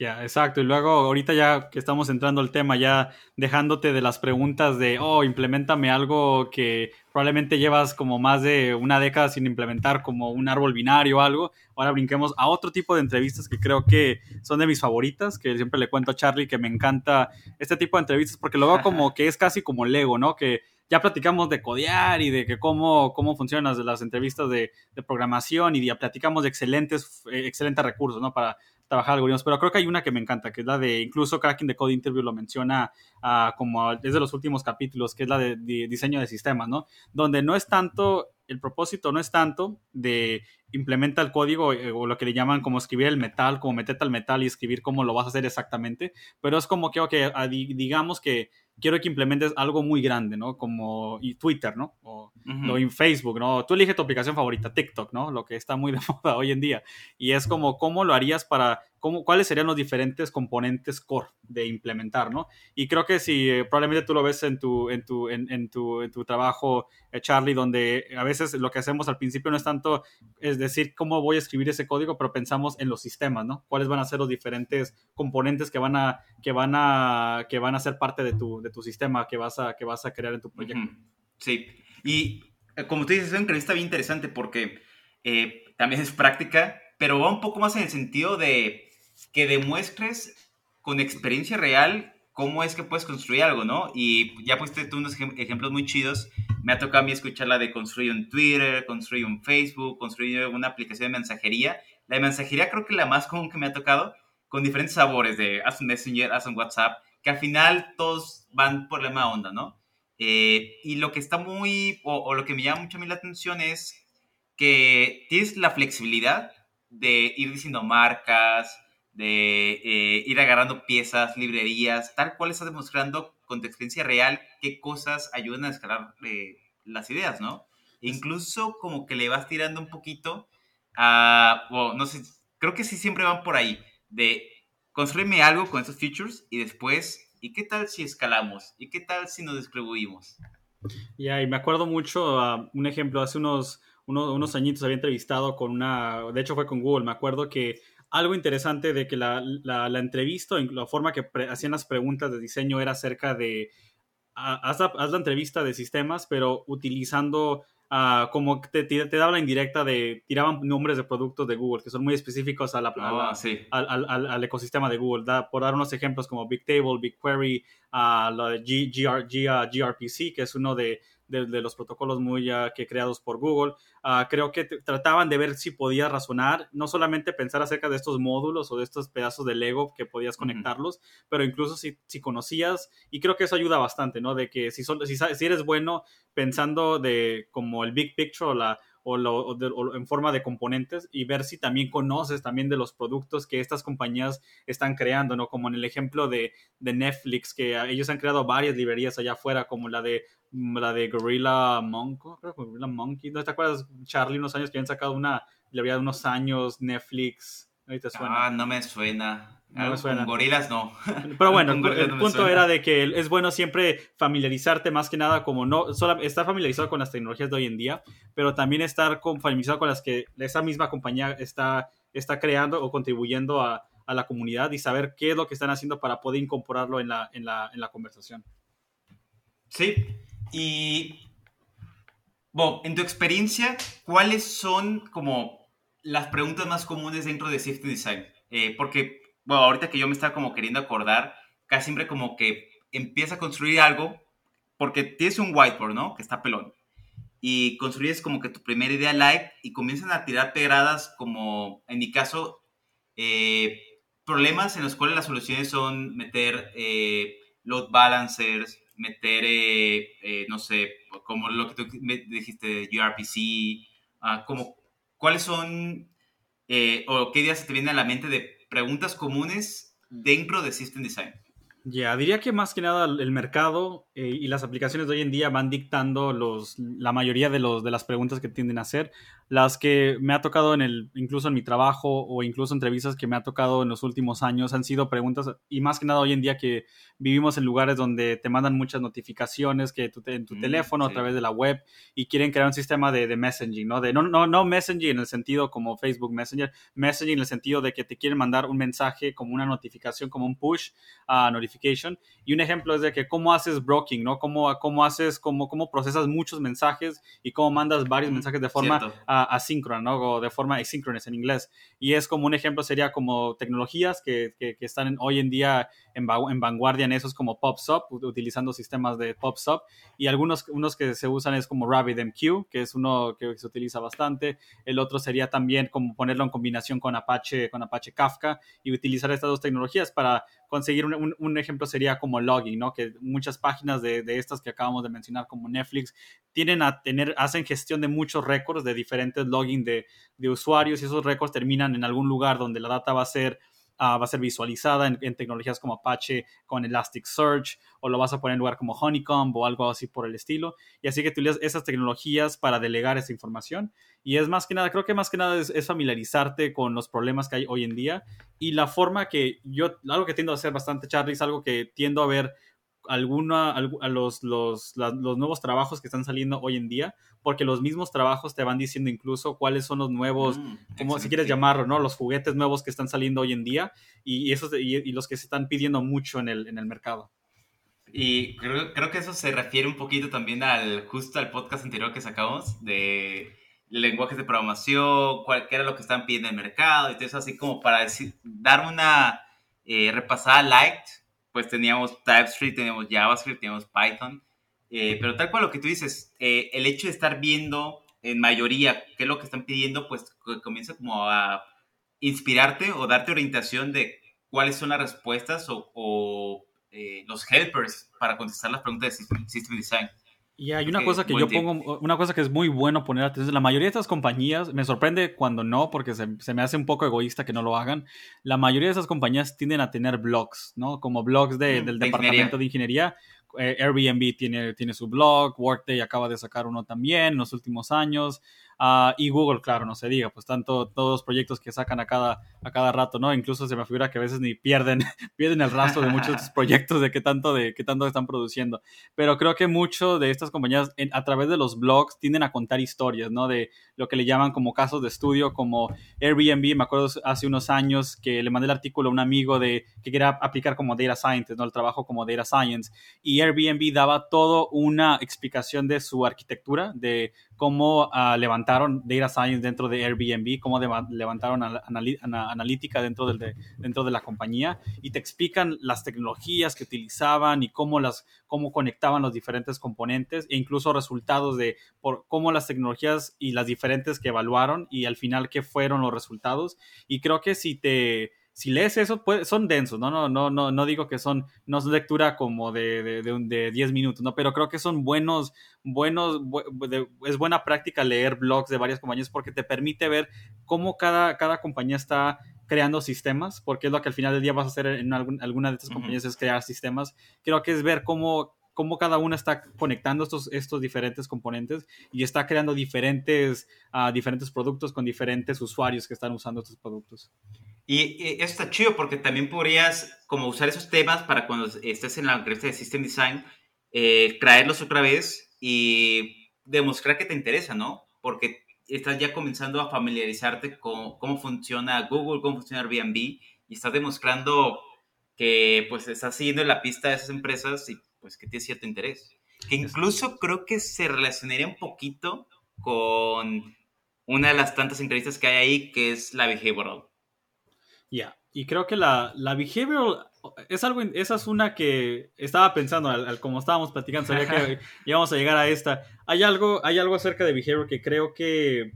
Ya, exacto. Y luego, ahorita ya que estamos entrando al tema, ya dejándote de las preguntas de, oh, implementame algo que probablemente llevas como más de una década sin implementar, como un árbol binario o algo. Ahora brinquemos a otro tipo de entrevistas que creo que son de mis favoritas, que siempre le cuento a Charlie que me encanta este tipo de entrevistas porque lo veo como que es casi como Lego, ¿no? Que ya platicamos de codear y de que cómo, cómo funcionan las, las entrevistas de, de, programación y ya platicamos de excelentes, eh, excelentes recursos, ¿no? Para trabajar algoritmos, pero creo que hay una que me encanta, que es la de, incluso Cracking the Code Interview lo menciona uh, como desde los últimos capítulos, que es la de, diseño de sistemas, ¿no? Donde no es tanto, el propósito no es tanto de implementa el código eh, o lo que le llaman como escribir el metal, como meterte al metal y escribir cómo lo vas a hacer exactamente, pero es como que, ok, digamos que quiero que implementes algo muy grande, ¿no? Como Twitter, ¿no? O, en Facebook, ¿no? Tú elige tu aplicación favorita, TikTok, ¿no? Lo que está muy de moda hoy en día. Y es como, ¿cómo lo harías para, cómo, cuáles serían los diferentes componentes core de implementar, ¿no? Y creo que si eh, probablemente tú lo ves en tu, en tu, en, tu, en tu trabajo, eh, Charlie, donde a veces lo que hacemos al principio no es tanto, es decir, cómo voy a escribir ese código, pero pensamos en los sistemas, ¿no? ¿Cuáles van a ser los diferentes componentes que van a, que van a, que van a ser parte de tu, de tu sistema que vas a, que vas a crear en tu proyecto?
Sí, y eh, como tú dices, es una entrevista bien interesante porque eh, también es práctica, pero va un poco más en el sentido de que demuestres con experiencia real cómo es que puedes construir algo, ¿no? Y ya pusiste tú unos ejemplos muy chidos. Me ha tocado a mí escuchar la de construir un Twitter, construir un Facebook, construir una aplicación de mensajería. La de mensajería creo que la más común que me ha tocado, con diferentes sabores de haz un Messenger, haz un WhatsApp, que al final todos van por la misma onda, ¿no? Eh, y lo que está muy, o, lo que me llama mucho a mí la atención es que tienes la flexibilidad de ir diciendo marcas, de eh, ir agarrando piezas, librerías, tal cual estás demostrando con tu experiencia real qué cosas ayudan a escalar eh, las ideas, ¿no? incluso como que le vas tirando un poquito a, o no sé, creo que sí siempre van por ahí, de construirme algo con esos features y después ¿y qué tal si escalamos? ¿Y qué tal si nos distribuimos?
Ya, y me acuerdo mucho, a un ejemplo, hace unos, unos, añitos había entrevistado con una, de hecho fue con Google, me acuerdo que algo interesante de que la, la, la entrevista, la forma que hacían las preguntas de diseño era acerca de, haz la entrevista de sistemas, pero utilizando como te, te, daba la indirecta de, tiraban nombres de productos de Google que son muy específicos a la,
ah,
al, al, al, ecosistema de Google. Da, por dar unos ejemplos como BigTable, BigQuery, uh, lo de G, GR, gRPC, que es uno de, de, los protocolos muy ya que creados por Google. Ah, creo que trataban de ver si podías razonar, no solamente pensar acerca de estos módulos o de estos pedazos de Lego que podías conectarlos, pero incluso si, si, conocías, y creo que eso ayuda bastante, ¿no? De que si, son, si, si eres bueno pensando de como el big picture o la o, en forma de componentes y ver si también conoces también de los productos que estas compañías están creando, ¿no? Como en el ejemplo de, Netflix, que ellos han creado varias librerías allá afuera, como la de la de Gorilla Monkey, ¿no te acuerdas, Charlie, unos años que han sacado una librería de unos años, Netflix?
Ah, no me suena. No Con gorilas no.
Pero bueno, el, punto era de que es bueno siempre familiarizarte más que nada como no, solo estar familiarizado con las tecnologías de hoy en día, pero también estar familiarizado con las que esa misma compañía está, está creando o contribuyendo a, a, la comunidad y saber qué es lo que están haciendo para poder incorporarlo en la, en la, en la conversación.
Sí, y bueno, en tu experiencia, ¿cuáles son como las preguntas más comunes dentro de Safety Design? Eh, porque bueno, ahorita que yo me estaba como queriendo acordar, casi siempre como que empieza a construir algo, porque tienes un whiteboard, ¿no? Que está pelón. Y construyes como que tu primera idea light y comienzan a tirar pedradas como, en mi caso, eh, problemas en los cuales las soluciones son meter eh, load balancers, meter, eh, no sé, como lo que tú dijiste, URPC, ah, como cuáles son o qué ideas se te vienen a la mente de preguntas comunes dentro de System Design.
Ya, diría que más que nada el mercado eh, y las aplicaciones de hoy en día van dictando los, la mayoría de, los, de las preguntas que tienden a hacer. Las que me ha tocado en el, incluso en mi trabajo o incluso entrevistas que me ha tocado en los últimos años han sido preguntas, y más que nada hoy en día que vivimos en lugares donde te mandan muchas notificaciones que tú en tu mm, teléfono a través de la web y quieren crear un sistema de, de messaging, ¿no? De, no, no, no messaging en el sentido como Facebook Messenger, messaging en el sentido de que te quieren mandar un mensaje como una notificación, como un push a Y un ejemplo es de que cómo haces broking, ¿no? Cómo, cómo haces, cómo, cómo procesas muchos mensajes y cómo mandas varios mm, mensajes de forma asíncrona, ¿no? O de forma asynchronous en inglés. Y es como un ejemplo sería como tecnologías que, que, están hoy en día en, en, vanguardia en esos como PopSub, utilizando sistemas de PopSub. Y algunos unos que se usan es como RabbitMQ, que es uno que se utiliza bastante. El otro sería también como ponerlo en combinación con Apache, con Apache Kafka y utilizar estas dos tecnologías para conseguir un, ejemplo sería como logging, ¿no? Que muchas páginas de, de, estas que acabamos de mencionar como Netflix tienen a tener, hacen gestión de muchos récords de diferentes logging de, de usuarios y esos récords terminan en algún lugar donde la data va a ser Ah, va a ser visualizada en, tecnologías como Apache con Elasticsearch o lo vas a poner en lugar como Honeycomb o algo así por el estilo. Y así que utilizas esas tecnologías para delegar esa información. Y es más que nada, creo que más que nada es, familiarizarte con los problemas que hay hoy en día y la forma que yo, algo que tiendo a hacer bastante, Charlie, es algo que tiendo a ver alguna, a los, los, los, nuevos trabajos que están saliendo hoy en día, porque los mismos trabajos te van diciendo incluso cuáles son los nuevos, mm, como si quieres llamarlo, ¿no? Los juguetes nuevos que están saliendo hoy en día y, esos, y, los que se están pidiendo mucho en el, en el mercado.
Y creo, creo, que eso se refiere un poquito también al justo al podcast anterior que sacamos de lenguajes de programación, cuál, era lo que están pidiendo en el mercado y todo eso así como para decir, dar una eh, repasada light pues teníamos TypeScript, teníamos JavaScript, teníamos Python, eh, pero tal cual lo que tú dices, eh, el hecho de estar viendo en mayoría qué es lo que están pidiendo, pues comienza como a inspirarte o darte orientación de cuáles son las respuestas o, eh, los helpers para contestar las preguntas de System Design.
Y hay una cosa que yo pongo, una cosa que es muy bueno poner atención. La mayoría de estas compañías, me sorprende cuando no, porque se, se, me hace un poco egoísta que no lo hagan. La mayoría de esas compañías tienden a tener blogs, ¿no? Como blogs de, mm, del departamento de ingeniería. Eh, Airbnb tiene, tiene su blog, Workday acaba de sacar uno también en los últimos años. Ah, y Google, claro, no se diga, pues tanto todos los proyectos que sacan a cada, a cada rato, ¿no? Incluso se me figura que a veces ni pierden, pierden el rastro de muchos proyectos de qué tanto, de qué tanto están produciendo. Pero creo que mucho de estas compañías a través de los blogs tienden a contar historias, ¿no? De lo que le llaman como casos de estudio, como Airbnb, me acuerdo hace unos años que le mandé el artículo a un amigo de que quería aplicar como data scientist, ¿no? El trabajo como data science. Y Airbnb daba todo una explicación de su arquitectura, de cómo uh, levantaron data science dentro de Airbnb, cómo levantaron analítica dentro, del, de, dentro de la compañía y te explican las tecnologías que utilizaban y cómo, las, cómo conectaban los diferentes componentes e incluso resultados de por cómo las tecnologías y las diferentes que evaluaron y al final qué fueron los resultados. Y creo que si te si lees eso, son densos, ¿no? No, no, no, no digo que son, no es lectura como de, de, de, 10 minutos, ¿no? Pero creo que son buenos, buenos, es buena práctica leer blogs de varias compañías porque te permite ver cómo cada, cada compañía está creando sistemas, porque es lo que al final del día vas a hacer en alguna de estas compañías, es crear sistemas. Creo que es ver cómo, cómo cada una está conectando estos, estos diferentes componentes y está creando diferentes, uh, diferentes productos con diferentes usuarios que están usando estos productos.
Y, eso está chido porque también podrías como usar esos temas para cuando estés en la empresa de System Design, eh, traerlos otra vez y demostrar que te interesa, ¿no? Porque estás ya comenzando a familiarizarte con cómo funciona Google, cómo funciona Airbnb y estás demostrando que pues estás siguiendo la pista de esas empresas y pues que tienes cierto interés. Que incluso creo que se relacionaría un poquito con una de las tantas entrevistas que hay ahí, que es la behavioral.
Ya, y creo que la, la behavioral es algo, esa es una que estaba pensando, al, como estábamos platicando, sabía que íbamos a llegar a esta. Hay algo, hay algo acerca de behavior que creo que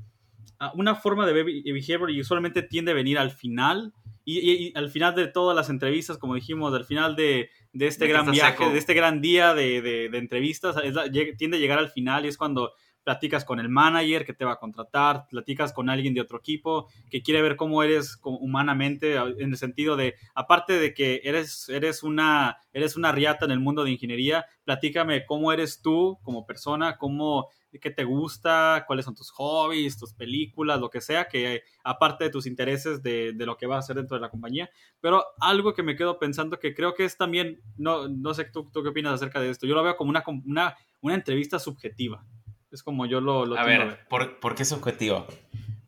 ah, una forma de behavior y usualmente tiende a venir al final, y, al final de todas las entrevistas, como dijimos, al final de, de este gran viaje, de este gran día de, de, de entrevistas, tiende a llegar al final y es cuando platicas con el manager que te va a contratar, platicas con alguien de otro equipo que quiere ver cómo eres humanamente, en el sentido de, aparte de que eres, eres, una, eres una riata en el mundo de ingeniería, platícame cómo eres tú como persona, cómo, qué te gusta, cuáles son tus hobbies, tus películas, lo que sea, que aparte de tus intereses de, de lo que vas a hacer dentro de la compañía. Pero algo que me quedo pensando que creo que es también, no, no sé tú, tú qué opinas acerca de esto, yo lo veo como una, una, una entrevista subjetiva. Es como yo lo, lo
a ver, ¿por, ¿por, qué es subjetivo?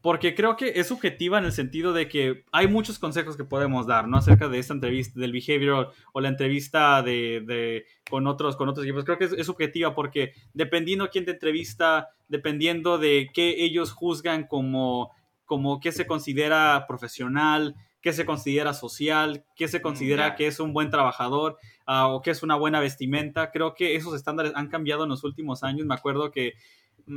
Porque creo que es subjetiva en el sentido de que hay muchos consejos que podemos dar, ¿no? Acerca de esta entrevista, del behavior o la entrevista de, de con, otros, con otros equipos. Creo que es, subjetiva porque dependiendo quién te entrevista, dependiendo de qué ellos juzgan como, como qué se considera profesional, qué se considera social, qué se mm, considera que es un buen trabajador uh, o qué es una buena vestimenta. Creo que esos estándares han cambiado en los últimos años. Me acuerdo que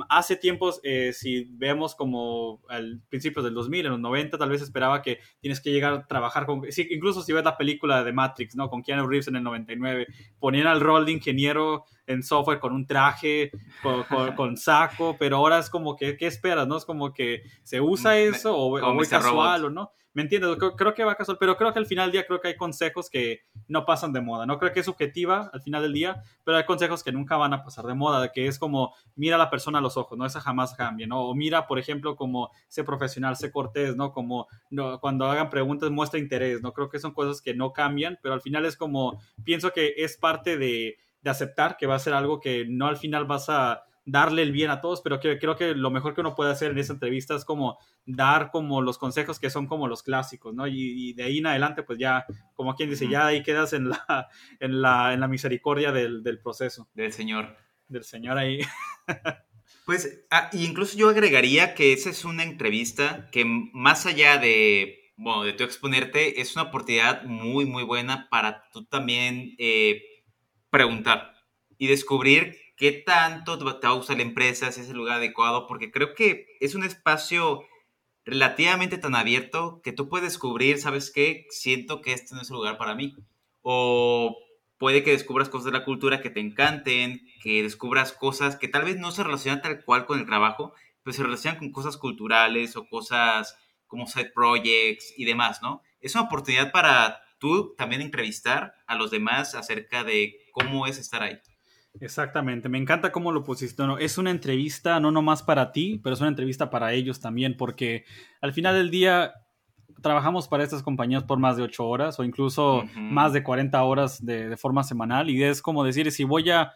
hace tiempos, eh, si vemos como al principios del 2000, en los 90, tal vez esperaba que tienes que llegar a trabajar con, sí, incluso si ves la película de Matrix, ¿no? Con Keanu Reeves en el 99, ponían al rol de ingeniero en software con un traje, con, saco, pero ahora es como que, ¿qué esperas, no? Es como que se usa eso o, o muy casual o no. ¿Me entiendes? Creo, que va casual, pero creo que al final del día creo que hay consejos que no pasan de moda. No creo que es subjetiva al final del día, pero hay consejos que nunca van a pasar de moda, que es como mira a la persona a los ojos, ¿no? Esa jamás cambia, ¿no? O mira, por ejemplo, como sé profesional, sé cortés, ¿no? Como no, cuando hagan preguntas muestra interés, ¿no? Creo que son cosas que no cambian, pero al final es como, pienso que es parte de, de aceptar que va a ser algo que no al final vas a darle el bien a todos, pero que, creo que lo mejor que uno puede hacer en esa entrevista es como dar como los consejos que son como los clásicos, ¿no? Y, de ahí en adelante, pues ya, como quien dice, ya ahí quedas en la, en la, en la misericordia del, del proceso.
Del Señor.
Del Señor ahí.
pues, ah, incluso yo agregaría que esa es una entrevista que más allá de, bueno, de tu exponerte, es una oportunidad muy, muy buena para tú también eh, preguntar y descubrir qué tanto te va a gustar la empresa, si es el lugar adecuado, porque creo que es un espacio relativamente tan abierto que tú puedes descubrir, ¿sabes qué? Siento que este no es el lugar para mí. O puede que descubras cosas de la cultura que te encanten, que descubras cosas que tal vez no se relacionan tal cual con el trabajo, pero se relacionan con cosas culturales o cosas como side projects y demás, ¿no? Es una oportunidad para tú también entrevistar a los demás acerca de cómo es estar ahí.
Exactamente, me encanta cómo lo pusiste. No, es una entrevista no nomás para ti, pero es una entrevista para ellos también, porque al final del día trabajamos para estas compañías por más de 8 horas o incluso más de 40 horas de, de, forma semanal y es como decir, si voy a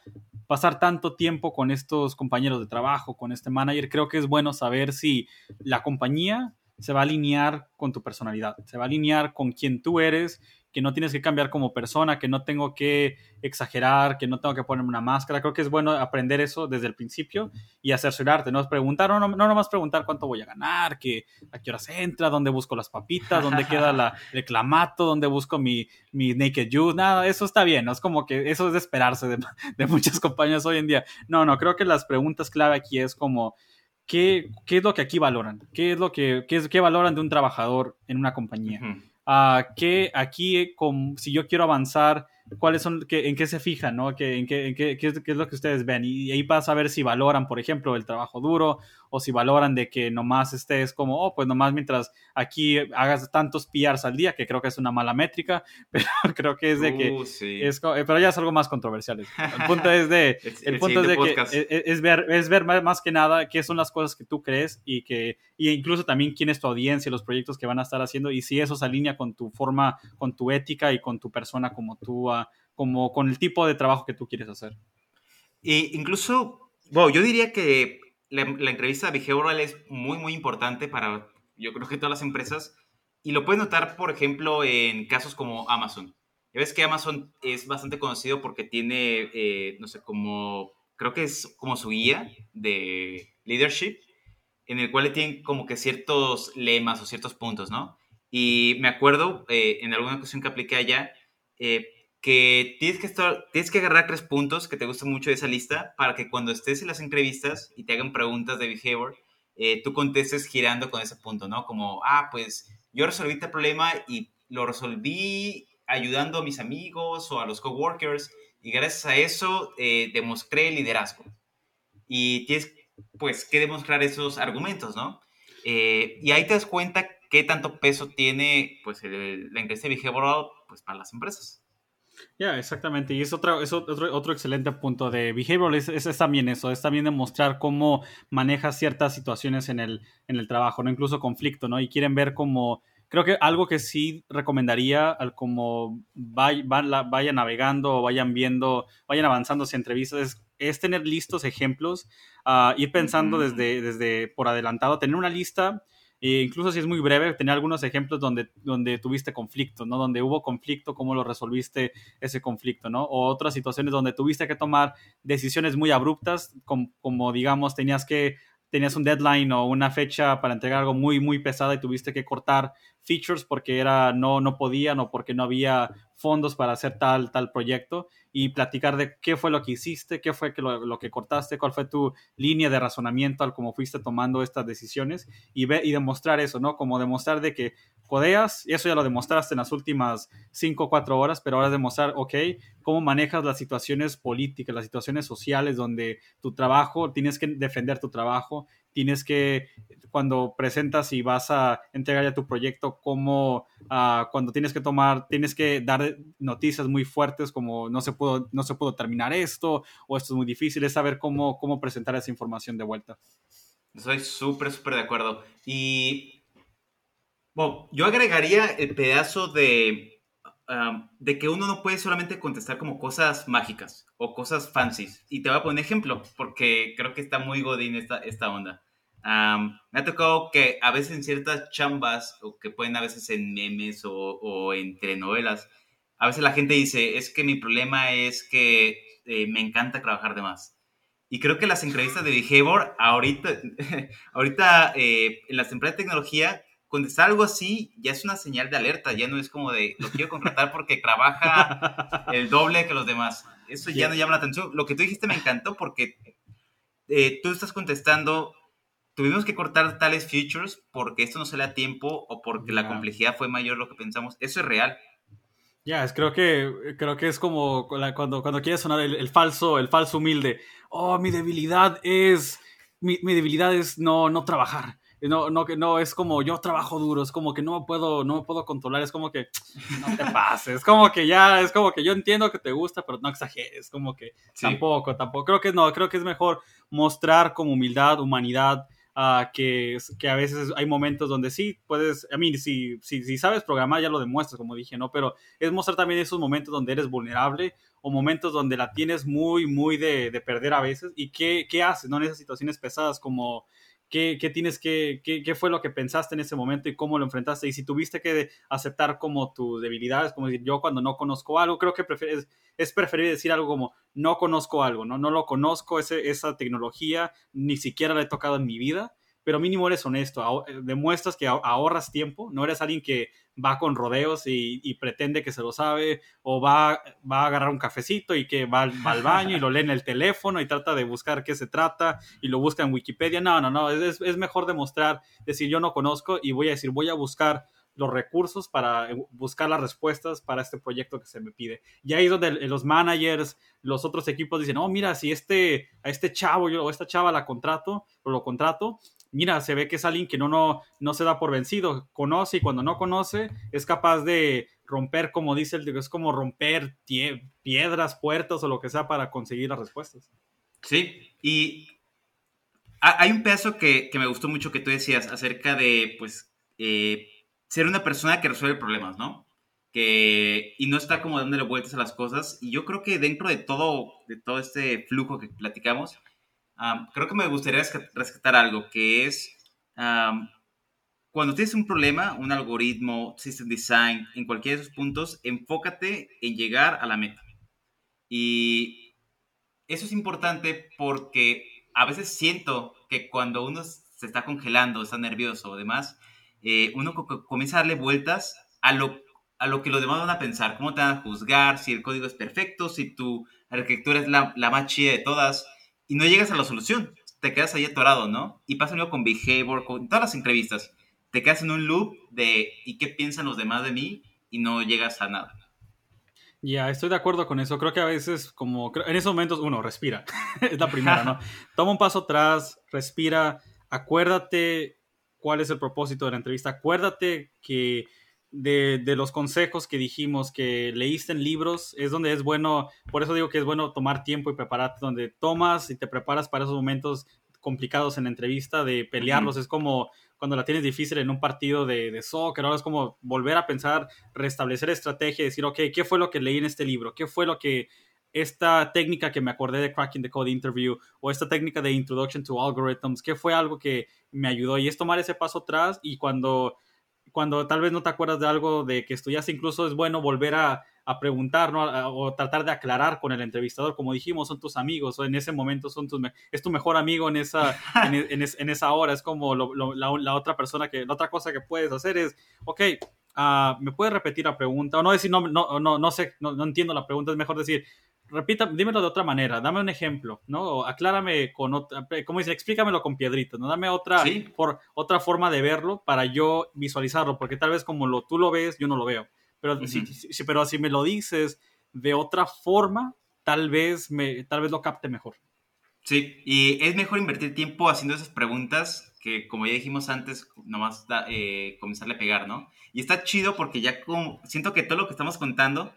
pasar tanto tiempo con estos compañeros de trabajo, con este manager, creo que es bueno saber si la compañía se va a alinear con tu personalidad, se va a alinear con quien tú eres que no tienes que cambiar como persona, que no tengo que exagerar, que no tengo que ponerme una máscara. Creo que es bueno aprender eso desde el principio y asesorarte, ¿no? Preguntar, no, no, no nomás preguntar cuánto voy a ganar, que, a qué horas entra, dónde busco las papitas, dónde queda la, el clamato, dónde busco mi, mi naked juice, nada, eso está bien, ¿no? Es como que eso es de esperarse de, de muchas compañías hoy en día. No, no, creo que las preguntas clave aquí es como... ¿Qué, ¿Qué, es lo que aquí valoran? ¿Qué es lo que qué es, qué valoran de un trabajador en una compañía? Uh, ¿Qué aquí, con, si yo quiero avanzar, cuáles son, en qué se fijan, ¿no? ¿Qué, en qué, qué, qué, es, qué, es, lo que ustedes ven. Y, ahí vas a ver si valoran, por ejemplo, el trabajo duro o si valoran de que nomás estés como, oh, pues nomás mientras aquí hagas tantos PRs al día, que creo que es una mala métrica, pero creo que es de que...
Uh, sí.
es, pero ya es algo más controversial. El punto es de, el, el punto es de que es, es, ver, es ver más que nada qué son las cosas que tú crees y que y incluso también quién es tu audiencia, los proyectos que van a estar haciendo y si eso se alinea con tu forma, con tu ética y con tu persona como tú, uh, como con el tipo de trabajo que tú quieres hacer.
Y incluso, bueno, yo diría que la, la entrevista behavioral es muy, muy importante para, yo creo que todas las empresas, y lo puedes notar, por ejemplo, en casos como Amazon. Ya ves que Amazon es bastante conocido porque tiene, eh, no sé, como, creo que es como su guía de leadership, en el cual le tienen como que ciertos lemas o ciertos puntos, ¿no? Y me acuerdo, eh, en alguna ocasión que apliqué allá, eh, que tienes que, estar, tienes que agarrar tres puntos que te gustan mucho de esa lista para que cuando estés en las entrevistas y te hagan preguntas de behavior, eh, tú contestes girando con ese punto, ¿no? Como, ah, pues yo resolví este problema y lo resolví ayudando a mis amigos o a los coworkers y gracias a eso eh, demostré liderazgo. Y tienes, pues, que demostrar esos argumentos, ¿no? Eh, y ahí te das cuenta qué tanto peso tiene, pues, el, la entrevista behavioral, pues, para las empresas.
Ya, exactamente. Y es, otro, es otro, otro excelente punto de behavioral. Es, es, también eso, es también demostrar cómo manejas ciertas situaciones en el, en el trabajo, ¿no? Incluso conflicto, ¿no? Y quieren ver cómo... Creo que algo que sí recomendaría al como vay, van, vayan navegando o vayan viendo, vayan avanzando hacia entrevistas es, es tener listos ejemplos, uh, ir pensando desde, desde por adelantado, tener una lista e incluso si es muy breve, tenía algunos ejemplos donde, donde tuviste conflicto, ¿no? Donde hubo conflicto, cómo lo resolviste ese conflicto, ¿no? O otras situaciones donde tuviste que tomar decisiones muy abruptas, como, como digamos, tenías que tenías un deadline o una fecha para entregar algo muy, muy pesada y tuviste que cortar features porque era, no, no podían o porque no había fondos para hacer tal, tal proyecto y platicar de qué fue lo que hiciste, qué fue que lo, que cortaste, cuál fue tu línea de razonamiento al cómo fuiste tomando estas decisiones y, ve, y demostrar eso, ¿no? Como demostrar de que codeas, eso ya lo demostraste en las últimas 5 o 4 horas, pero ahora es demostrar, ok, cómo manejas las situaciones políticas, las situaciones sociales donde tu trabajo, tienes que defender tu trabajo, tienes que, cuando presentas y vas a entregar ya tu proyecto, como uh, cuando tienes que tomar, tienes que dar noticias muy fuertes como no se pudo, no se pudo terminar esto o esto es muy difícil, es saber cómo, cómo presentar esa información de vuelta.
Estoy súper, súper de acuerdo. Y bueno, yo agregaría el pedazo de, um, de que uno no puede solamente contestar como cosas mágicas o cosas fancies. Y te voy a poner ejemplo, porque creo que está muy godín esta, esta onda. Um, me ha tocado que a veces en ciertas chambas, o que pueden a veces en memes o, o en telenovelas, a veces la gente dice, es que mi problema es que eh, me encanta trabajar de más. Y creo que las entrevistas de behavior, ahorita, ahorita eh, en las empresas de tecnología, contestar algo así ya es una señal de alerta, ya no es como de, lo quiero contratar porque trabaja el doble que los demás. Eso ya no llama la atención. Lo que tú dijiste me encantó porque eh, tú estás contestando tuvimos que cortar tales features porque esto no sale a tiempo o porque yeah. la complejidad fue mayor de lo que pensamos. Eso es real.
Ya, es, creo que creo que es como cuando, cuando quieres sonar el, el, falso, el falso humilde. Oh, mi debilidad es. Mi, mi debilidad es no, no trabajar. No, no, no, es como yo trabajo duro, es como que no me puedo, no me puedo controlar, es como que no te pases, es como que ya, es como que yo entiendo que te gusta, pero no exageres, como que sí. tampoco, tampoco, creo que no, creo que es mejor mostrar como humildad, humanidad, Uh, que, que, a veces hay momentos donde sí puedes, a mí, si, si, si, sabes programar ya lo demuestras, como dije, ¿no? Pero es mostrar también esos momentos donde eres vulnerable o momentos donde la tienes muy, muy de, de perder a veces y qué, qué haces, ¿no? En esas situaciones pesadas como qué, qué tienes que, qué, qué, fue lo que pensaste en ese momento y cómo lo enfrentaste. Y si tuviste que aceptar como tus debilidades, como decir, yo cuando no conozco algo, creo que prefieres, es preferible decir algo como, no conozco algo, no, no lo conozco, ese, esa tecnología, ni siquiera la he tocado en mi vida pero mínimo eres honesto, eh, demuestras que ahorras tiempo, no eres alguien que va con rodeos y, pretende que se lo sabe, o va, va a agarrar un cafecito y que va, al baño y lo lee en el teléfono y trata de buscar qué se trata y lo busca en Wikipedia. No, no, no, es, es mejor demostrar, decir yo no conozco y voy a decir, voy a buscar los recursos para eh, buscar las respuestas para este proyecto que se me pide. Y ahí es donde los managers, los otros equipos dicen, oh, mira, si este, a este chavo yo, o esta chava la contrato o lo contrato, mira, se ve que es alguien que no, no, no se da por vencido, conoce y cuando no conoce es capaz de romper, como dice el es como romper piedras, puertas o lo que sea para conseguir las respuestas.
Sí, y hay un pedazo que, me gustó mucho que tú decías acerca de, pues, eh, ser una persona que resuelve problemas, ¿no? Que, y no está como dándole vueltas a las cosas. Y yo creo que dentro de todo, de todo este flujo que platicamos, creo que me gustaría rescatar algo, que es cuando tienes un problema, un algoritmo, system design, en cualquiera de esos puntos, enfócate en llegar a la meta. Y eso es importante porque a veces siento que cuando uno se está congelando, está nervioso o demás, eh, uno comienza a darle vueltas a lo, a lo que los demás van a pensar, cómo te van a juzgar, si el código es perfecto, si tu arquitectura es la, la más chida de todas, y no llegas a la solución, te quedas ahí atorado, ¿no? Y pasa lo con behavior, con todas las entrevistas, te quedas en un loop de ¿y qué piensan los demás de mí? y no llegas a nada.
Ya, estoy de acuerdo con eso. Creo que a veces, como en esos momentos, uno respira. es la primera, ¿no? Toma un paso atrás, respira, acuérdate cuál es el propósito de la entrevista. Acuérdate que de, de, los consejos que dijimos que leíste en libros es donde es bueno, por eso digo que es bueno tomar tiempo y prepararte, donde tomas y te preparas para esos momentos complicados en la entrevista, de pelearlos. Es como cuando la tienes difícil en un partido de, de soccer, ahora es como volver a pensar, restablecer estrategia, decir, ok, ¿qué fue lo que leí en este libro? ¿Qué fue lo que esta técnica que me acordé de Cracking the Code Interview o esta técnica de Introduction to Algorithms, ¿qué fue algo que me ayudó? Y es tomar ese paso atrás y cuando, cuando tal vez no te acuerdas de algo de que estudiaste, incluso es bueno volver a, a preguntar ¿no? o tratar de aclarar con el entrevistador, como dijimos, son tus amigos o en ese momento son tus, es tu mejor amigo en esa, en, en, esa hora, es como la, la, otra persona que, la otra cosa que puedes hacer es, ok, uh, ¿me puedes repetir la pregunta? O no decir, no, no, no, no sé, no, no entiendo la pregunta, es mejor decir, repita, dímelo de otra manera, dame un ejemplo, ¿no? aclárame con otra, como dice, explícamelo con piedritas, ¿no? Dame otra, por, otra forma de verlo para yo visualizarlo, porque tal vez como lo, tú lo ves, yo no lo veo. Pero, si, pero si me lo dices de otra forma, tal vez, me, tal vez lo capte mejor.
Sí, y es mejor invertir tiempo haciendo esas preguntas que, como ya dijimos antes, nomás eh, comenzarle a pegar, ¿no? Y está chido porque ya como, siento que todo lo que estamos contando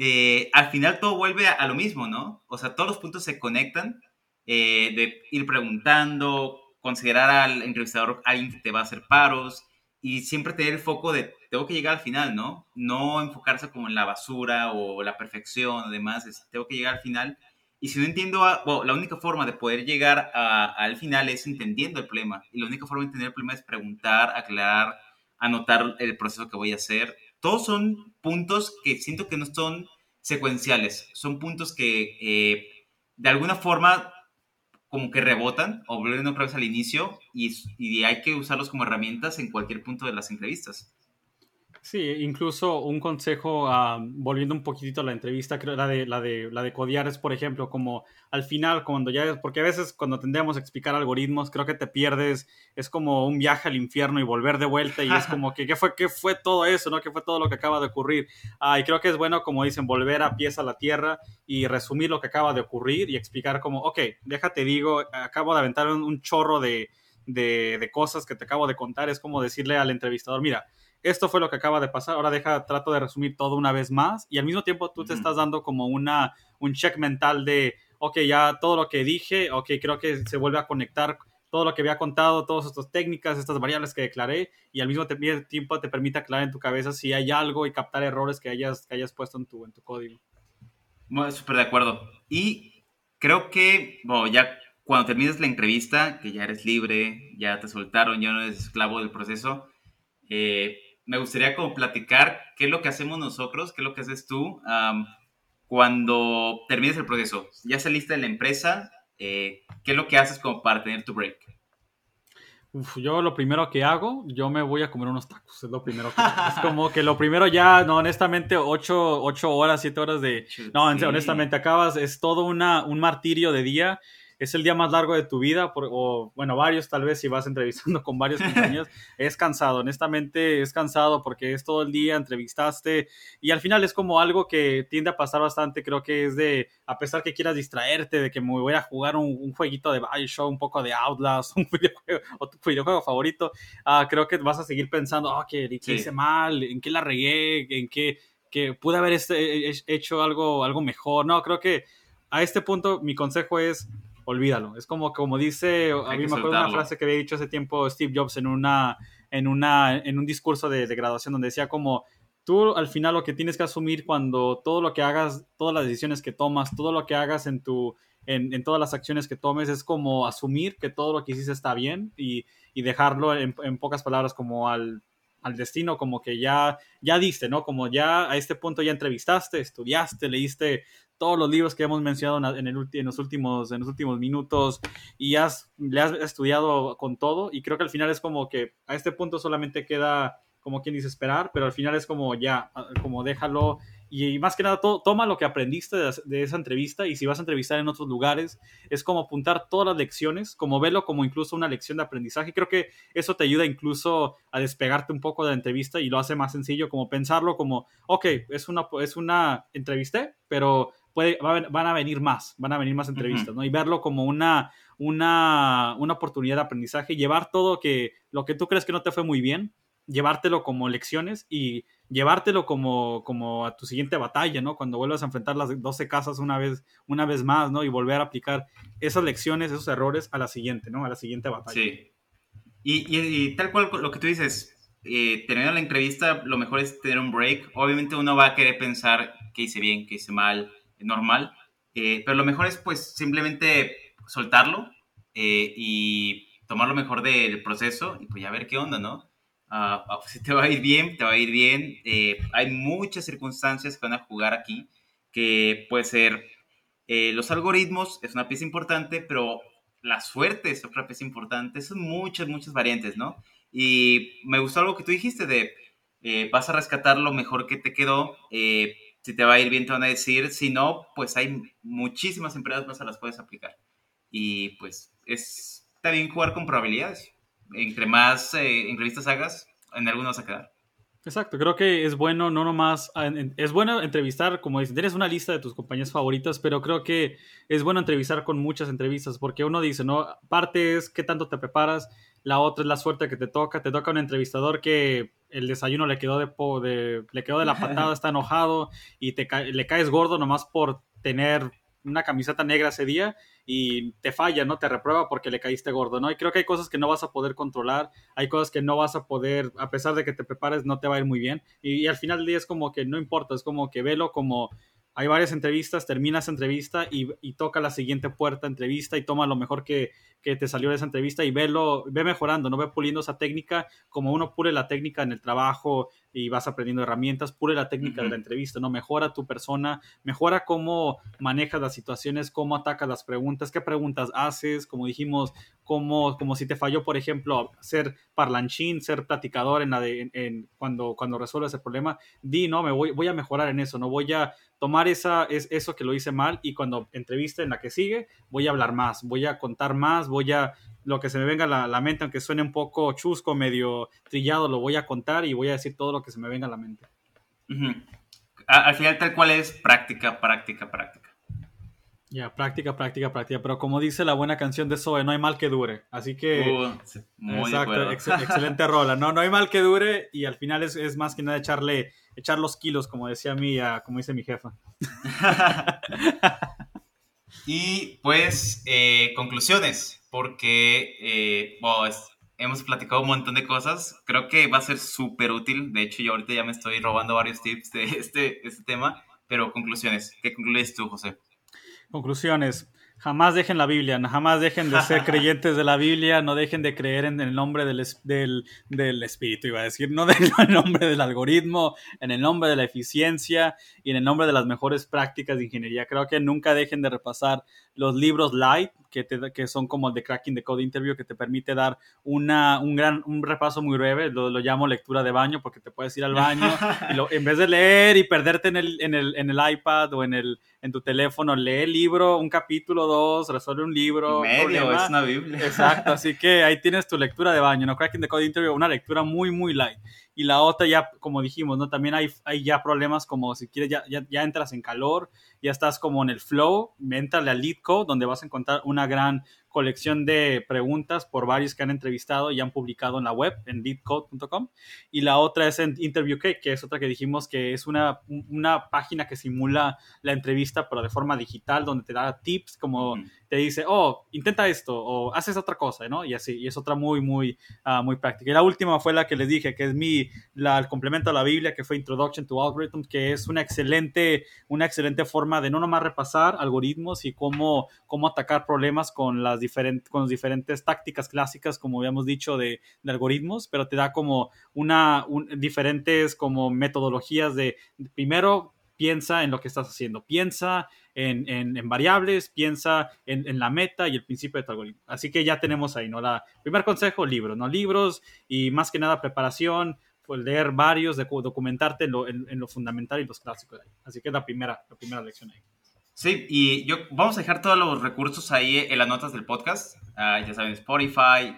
eh, al final todo vuelve a, lo mismo, ¿no? O sea, todos los puntos se conectan eh, de ir preguntando, considerar al entrevistador alguien que te va a hacer paros y siempre tener el foco de tengo que llegar al final, ¿no? No enfocarse como en la basura o la perfección o demás, tengo que llegar al final. Y si no entiendo, bueno, la única forma de poder llegar al final es entendiendo el problema. Y la única forma de entender el problema es preguntar, aclarar, anotar el proceso que voy a hacer todos son puntos que siento que no son secuenciales, son puntos que eh, de alguna forma como que rebotan o vuelven otra vez al inicio y, y hay que usarlos como herramientas en cualquier punto de las entrevistas.
Sí, incluso un consejo, ah, volviendo un poquitito a la entrevista, creo la de, la de la de Codiar es, por ejemplo, como al final, cuando ya, porque a veces cuando tendemos a explicar algoritmos, creo que te pierdes, es como un viaje al infierno y volver de vuelta y es como que, ¿qué fue, qué fue todo eso, no? ¿Qué fue todo lo que acaba de ocurrir? Ah, y creo que es bueno, como dicen, volver a pies a la tierra y resumir lo que acaba de ocurrir y explicar como, ok, déjate digo, acabo de aventar un, chorro de, de, de cosas que te acabo de contar, es como decirle al entrevistador, mira, esto fue lo que acaba de pasar, ahora deja, trato de resumir todo una vez más y al mismo tiempo tú te estás dando como una, un check mental de, ok, ya todo lo que dije, ok, creo que se vuelve a conectar todo lo que había contado, todas estas técnicas, estas variables que declaré y al mismo tiempo te permite aclarar en tu cabeza si hay algo y captar errores que hayas, que hayas puesto en tu, en tu código.
Súper de acuerdo. Y creo que, bueno, ya cuando termines la entrevista, que ya eres libre, ya te soltaron, ya no eres esclavo del proceso, eh, me gustaría como platicar qué es lo que hacemos nosotros, qué es lo que haces tú cuando termines el proceso. Ya saliste de la empresa, eh, ¿qué es lo que haces como para tener tu break?
yo lo primero que hago, yo me voy a comer unos tacos, es lo primero que hago. Es como que lo primero ya, no, honestamente, ocho, horas, siete horas de... No, honestamente, acabas, es todo una, un martirio de día es el día más largo de tu vida, o bueno, varios tal vez si vas entrevistando con varios compañeros, es cansado, honestamente es cansado porque es todo el día, entrevistaste y al final es como algo que tiende a pasar bastante, creo que es de, a pesar que quieras distraerte, de que me voy a jugar un, jueguito de Bioshock, un poco de Outlast, un videojuego, o tu videojuego favorito, uh, creo que vas a seguir pensando, oh, ¿qué, hice mal? ¿En qué la regué? ¿En qué, que pude haber este, hecho algo, algo mejor? No, creo que a este punto mi consejo es olvídalo. Es como, como dice, a mí me acuerdo una frase que había dicho hace tiempo Steve Jobs en, una, en, una, en un discurso de, graduación donde decía como, tú al final lo que tienes que asumir cuando todo lo que hagas, todas las decisiones que tomas, todo lo que hagas en tu... En, todas las acciones que tomes es como asumir que todo lo que hiciste está bien y, dejarlo en, pocas palabras como al, al destino, como que ya, ya diste, ¿no? Como ya a este punto ya entrevistaste, estudiaste, leíste todos los libros que hemos mencionado en, los, últimos, en los últimos minutos y has, le has estudiado con todo y creo que al final es como que a este punto solamente queda como quien dice esperar, pero al final es como ya, como déjalo y más que nada toma lo que aprendiste de, esa entrevista y si vas a entrevistar en otros lugares es como apuntar todas las lecciones, como verlo como incluso una lección de aprendizaje. Creo que eso te ayuda incluso a despegarte un poco de la entrevista y lo hace más sencillo como pensarlo como, ok, es una, es una entrevista, pero van a venir más, van a venir más entrevistas, ¿no? Y verlo como una, una, una oportunidad de aprendizaje, llevar todo que, lo que tú crees que no te fue muy bien, llevártelo como lecciones y llevártelo como, como a tu siguiente batalla, ¿no? Cuando vuelvas a enfrentar las 12 casas una vez, una vez más, ¿no? Y volver a aplicar esas lecciones, esos errores a la siguiente, ¿no? A la siguiente batalla.
Sí. Y, tal cual lo que tú dices, eh, tener la entrevista, lo mejor es tener un break. Obviamente uno va a querer pensar qué hice bien, qué hice mal, normal, eh, pero lo mejor es pues simplemente soltarlo eh, y tomar lo mejor del proceso y pues ya ver qué onda, ¿no? Ah, ah, si te va a ir bien, te va a ir bien. Eh, hay muchas circunstancias que van a jugar aquí, que puede ser los algoritmos, es una pieza importante, pero la suerte es otra pieza importante. Son muchas, muchas variantes, ¿no? Y me gustó algo que tú dijiste de vas a rescatar lo mejor que te quedó si te va a ir bien te van a decir, si no, pues hay muchísimas empresas más a las puedes aplicar. Y pues es también jugar con probabilidades. Entre más eh, entrevistas hagas, en algunos vas a quedar.
Exacto, creo que es bueno, no nomás, es bueno entrevistar, como dicen, tienes una lista de tus compañías favoritas, pero creo que es bueno entrevistar con muchas entrevistas, porque uno dice, ¿no? Parte es qué tanto te preparas, la otra es la suerte que te toca, te toca un entrevistador que el desayuno le quedó de, de le quedó de la patada, está enojado y te le caes gordo nomás por tener una camiseta negra ese día y te falla, ¿no? Te reprueba porque le caíste gordo, ¿no? Y creo que hay cosas que no vas a poder controlar, hay cosas que no vas a poder, a pesar de que te prepares, no te va a ir muy bien. Y, y al final del día es como que no importa, es como que velo como hay varias entrevistas, termina esa entrevista y, toca la siguiente puerta entrevista y toma lo mejor que, te salió de esa entrevista y velo, ve mejorando, no ve puliendo esa técnica como uno pule la técnica en el trabajo y vas aprendiendo herramientas, pule la técnica de la entrevista, ¿no? Mejora tu persona, mejora cómo manejas las situaciones, cómo atacas las preguntas, qué preguntas haces, como dijimos, como, como si te falló, por ejemplo, ser parlanchín, ser platicador en la de, en, cuando, cuando resuelves el problema, di, no, me voy, voy a mejorar en eso, no voy a tomar esa, es, eso que lo hice mal y cuando entreviste en la que sigue, voy a hablar más, voy a contar más, voy a, lo que se me venga a la, mente, aunque suene un poco chusco, medio trillado, lo voy a contar y voy a decir todo lo que se me venga a la mente.
Al final tal cual es práctica, práctica, práctica.
Ya, práctica, práctica, práctica. Pero como dice la buena canción de Zoe, no hay mal que dure. Así que.
Uh, exacto,
excelente rola. No, no hay mal que dure y al final es, más que nada echarle, echar los kilos, como decía mi, como dice mi jefa.
y pues, eh, conclusiones, porque eh, hemos platicado un montón de cosas. Creo que va a ser súper útil. De hecho, yo ahorita ya me estoy robando varios tips de este, este tema. Pero conclusiones, ¿qué concluyes tú, José?
Conclusiones. Jamás dejen la Biblia, jamás dejen de ser creyentes de la Biblia, no dejen de creer en el nombre del, del, del espíritu, iba a decir, no en el nombre del algoritmo, en el nombre de la eficiencia y en el nombre de las mejores prácticas de ingeniería. Creo que nunca dejen de repasar los libros light, que, que son como el de Cracking the Code Interview, que te permite dar una, un, gran, un repaso muy breve, lo, lo llamo lectura de baño, porque te puedes ir al baño y en vez de leer y perderte en el, en el, en el iPad o en, el, en tu teléfono, lee el libro, un capítulo, dos, resuelve un libro.
Medio, es una Biblia.
Exacto, así que ahí tienes tu lectura de baño, ¿no? Cracking the Code Interview, una lectura muy, muy light. Y la otra ya, como dijimos, ¿no? También hay, hay ya problemas como si quieres, ya, ya, ya entras en calor, ya estás como en el flow, entrale al lead code, donde vas a encontrar una gran colección de preguntas por varios que han entrevistado y han publicado en la web, en leadcode.com. Y la otra es en Interview Cake, que es otra que dijimos que es una, una página que simula la entrevista, pero de forma digital, donde te da tips, como te dice, oh, intenta esto, o haces otra cosa, ¿no? Y así, y es otra muy, muy, uh, muy práctica. Y la última fue la que les dije, que es mi, la, el complemento a la Biblia, que fue Introduction to Algorithms, que es una excelente, una excelente forma de no nomás repasar algoritmos y cómo, cómo atacar problemas con las con las diferentes tácticas clásicas, como habíamos dicho, de, algoritmos, pero te da como una, diferentes como metodologías de, primero piensa en lo que estás haciendo, piensa en, en, variables, piensa en, la meta y el principio de tu algoritmo. Así que ya tenemos ahí, ¿no? La, primer consejo, libros, ¿no? Libros y más que nada preparación, pues leer varios, de, documentarte en lo, en, lo fundamental y los clásicos. Así que es la primera, la primera lección ahí.
Sí, y yo vamos a dejar todos los recursos ahí en las notas del podcast. Ah, ya saben, Spotify,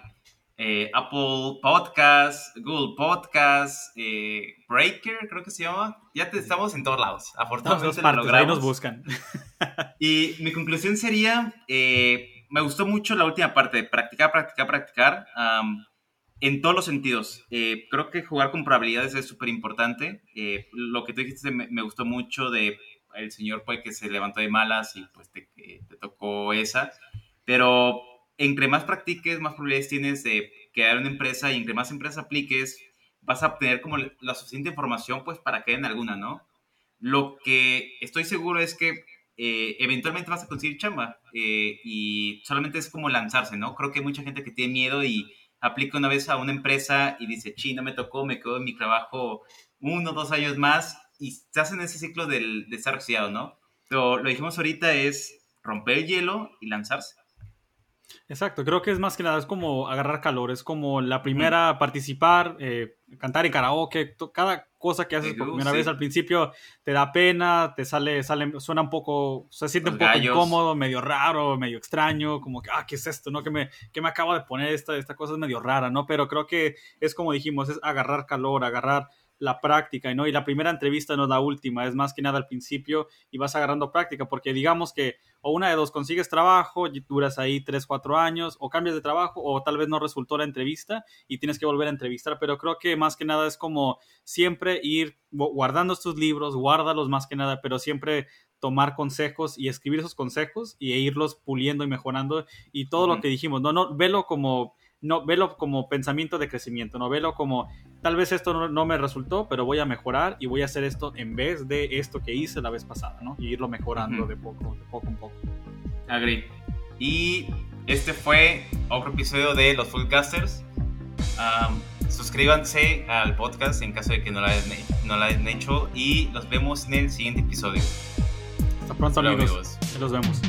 eh, Apple Podcast, Google Podcast, eh, Breaker, creo que se llama. Ya te, estamos en todos lados. Afortunadamente
lo logramos. Ahí nos buscan.
y mi conclusión sería, eh, me gustó mucho la última parte practicar, practicar, practicar. en todos los sentidos. creo que jugar con probabilidades es súper importante. lo que tú dijiste me, gustó mucho de el señor pues que se levantó de malas y pues te, te tocó esa. Pero entre más practiques, más probabilidades tienes de crear una empresa y entre más empresas apliques, vas a obtener como la suficiente información pues para caer en alguna, ¿no? Lo que estoy seguro es que eh, eventualmente vas a conseguir chamba eh, y solamente es como lanzarse, ¿no? Creo que hay mucha gente que tiene miedo y aplica una vez a una empresa y dice, chi, no me tocó, me quedo en mi trabajo uno, dos años más y estás en ese ciclo del, de estar oxidado, ¿no? Lo dijimos ahorita es romper el hielo y lanzarse.
Exacto, creo que es más que nada, es como agarrar calor, es como la primera participar, eh, cantar en karaoke, cada cosa que haces por primera vez al principio te da pena, te sale, sale, suena un poco, se siente un poco incómodo, medio raro, medio extraño, como que, ah, ¿qué es esto? ¿No? Que me, que me acabo de poner esta, esta cosa es medio rara, ¿no? Pero creo que es como dijimos, es agarrar calor, agarrar la práctica, ¿no? Y la primera entrevista no es la última, es más que nada al principio y vas agarrando práctica, porque digamos que o una de dos, consigues trabajo, duras ahí tres, cuatro años, o cambias de trabajo, o tal vez no resultó la entrevista y tienes que volver a entrevistar, pero creo que más que nada es como siempre ir guardando estos libros, guárdalos más que nada, pero siempre tomar consejos y escribir esos consejos y irlos puliendo y mejorando y todo lo que dijimos, no, no, velo como no velo como pensamiento de crecimiento, no velo como tal vez esto no, me resultó, pero voy a mejorar y voy a hacer esto en vez de esto que hice la vez pasada, ¿no? Y irlo mejorando de poco, de poco en poco.
Agree. Y este fue otro episodio de los Fullcasters. suscríbanse al podcast en caso de que no lo hayan, no lo hayan hecho y los vemos en el siguiente episodio.
Hasta pronto, amigos. Los vemos.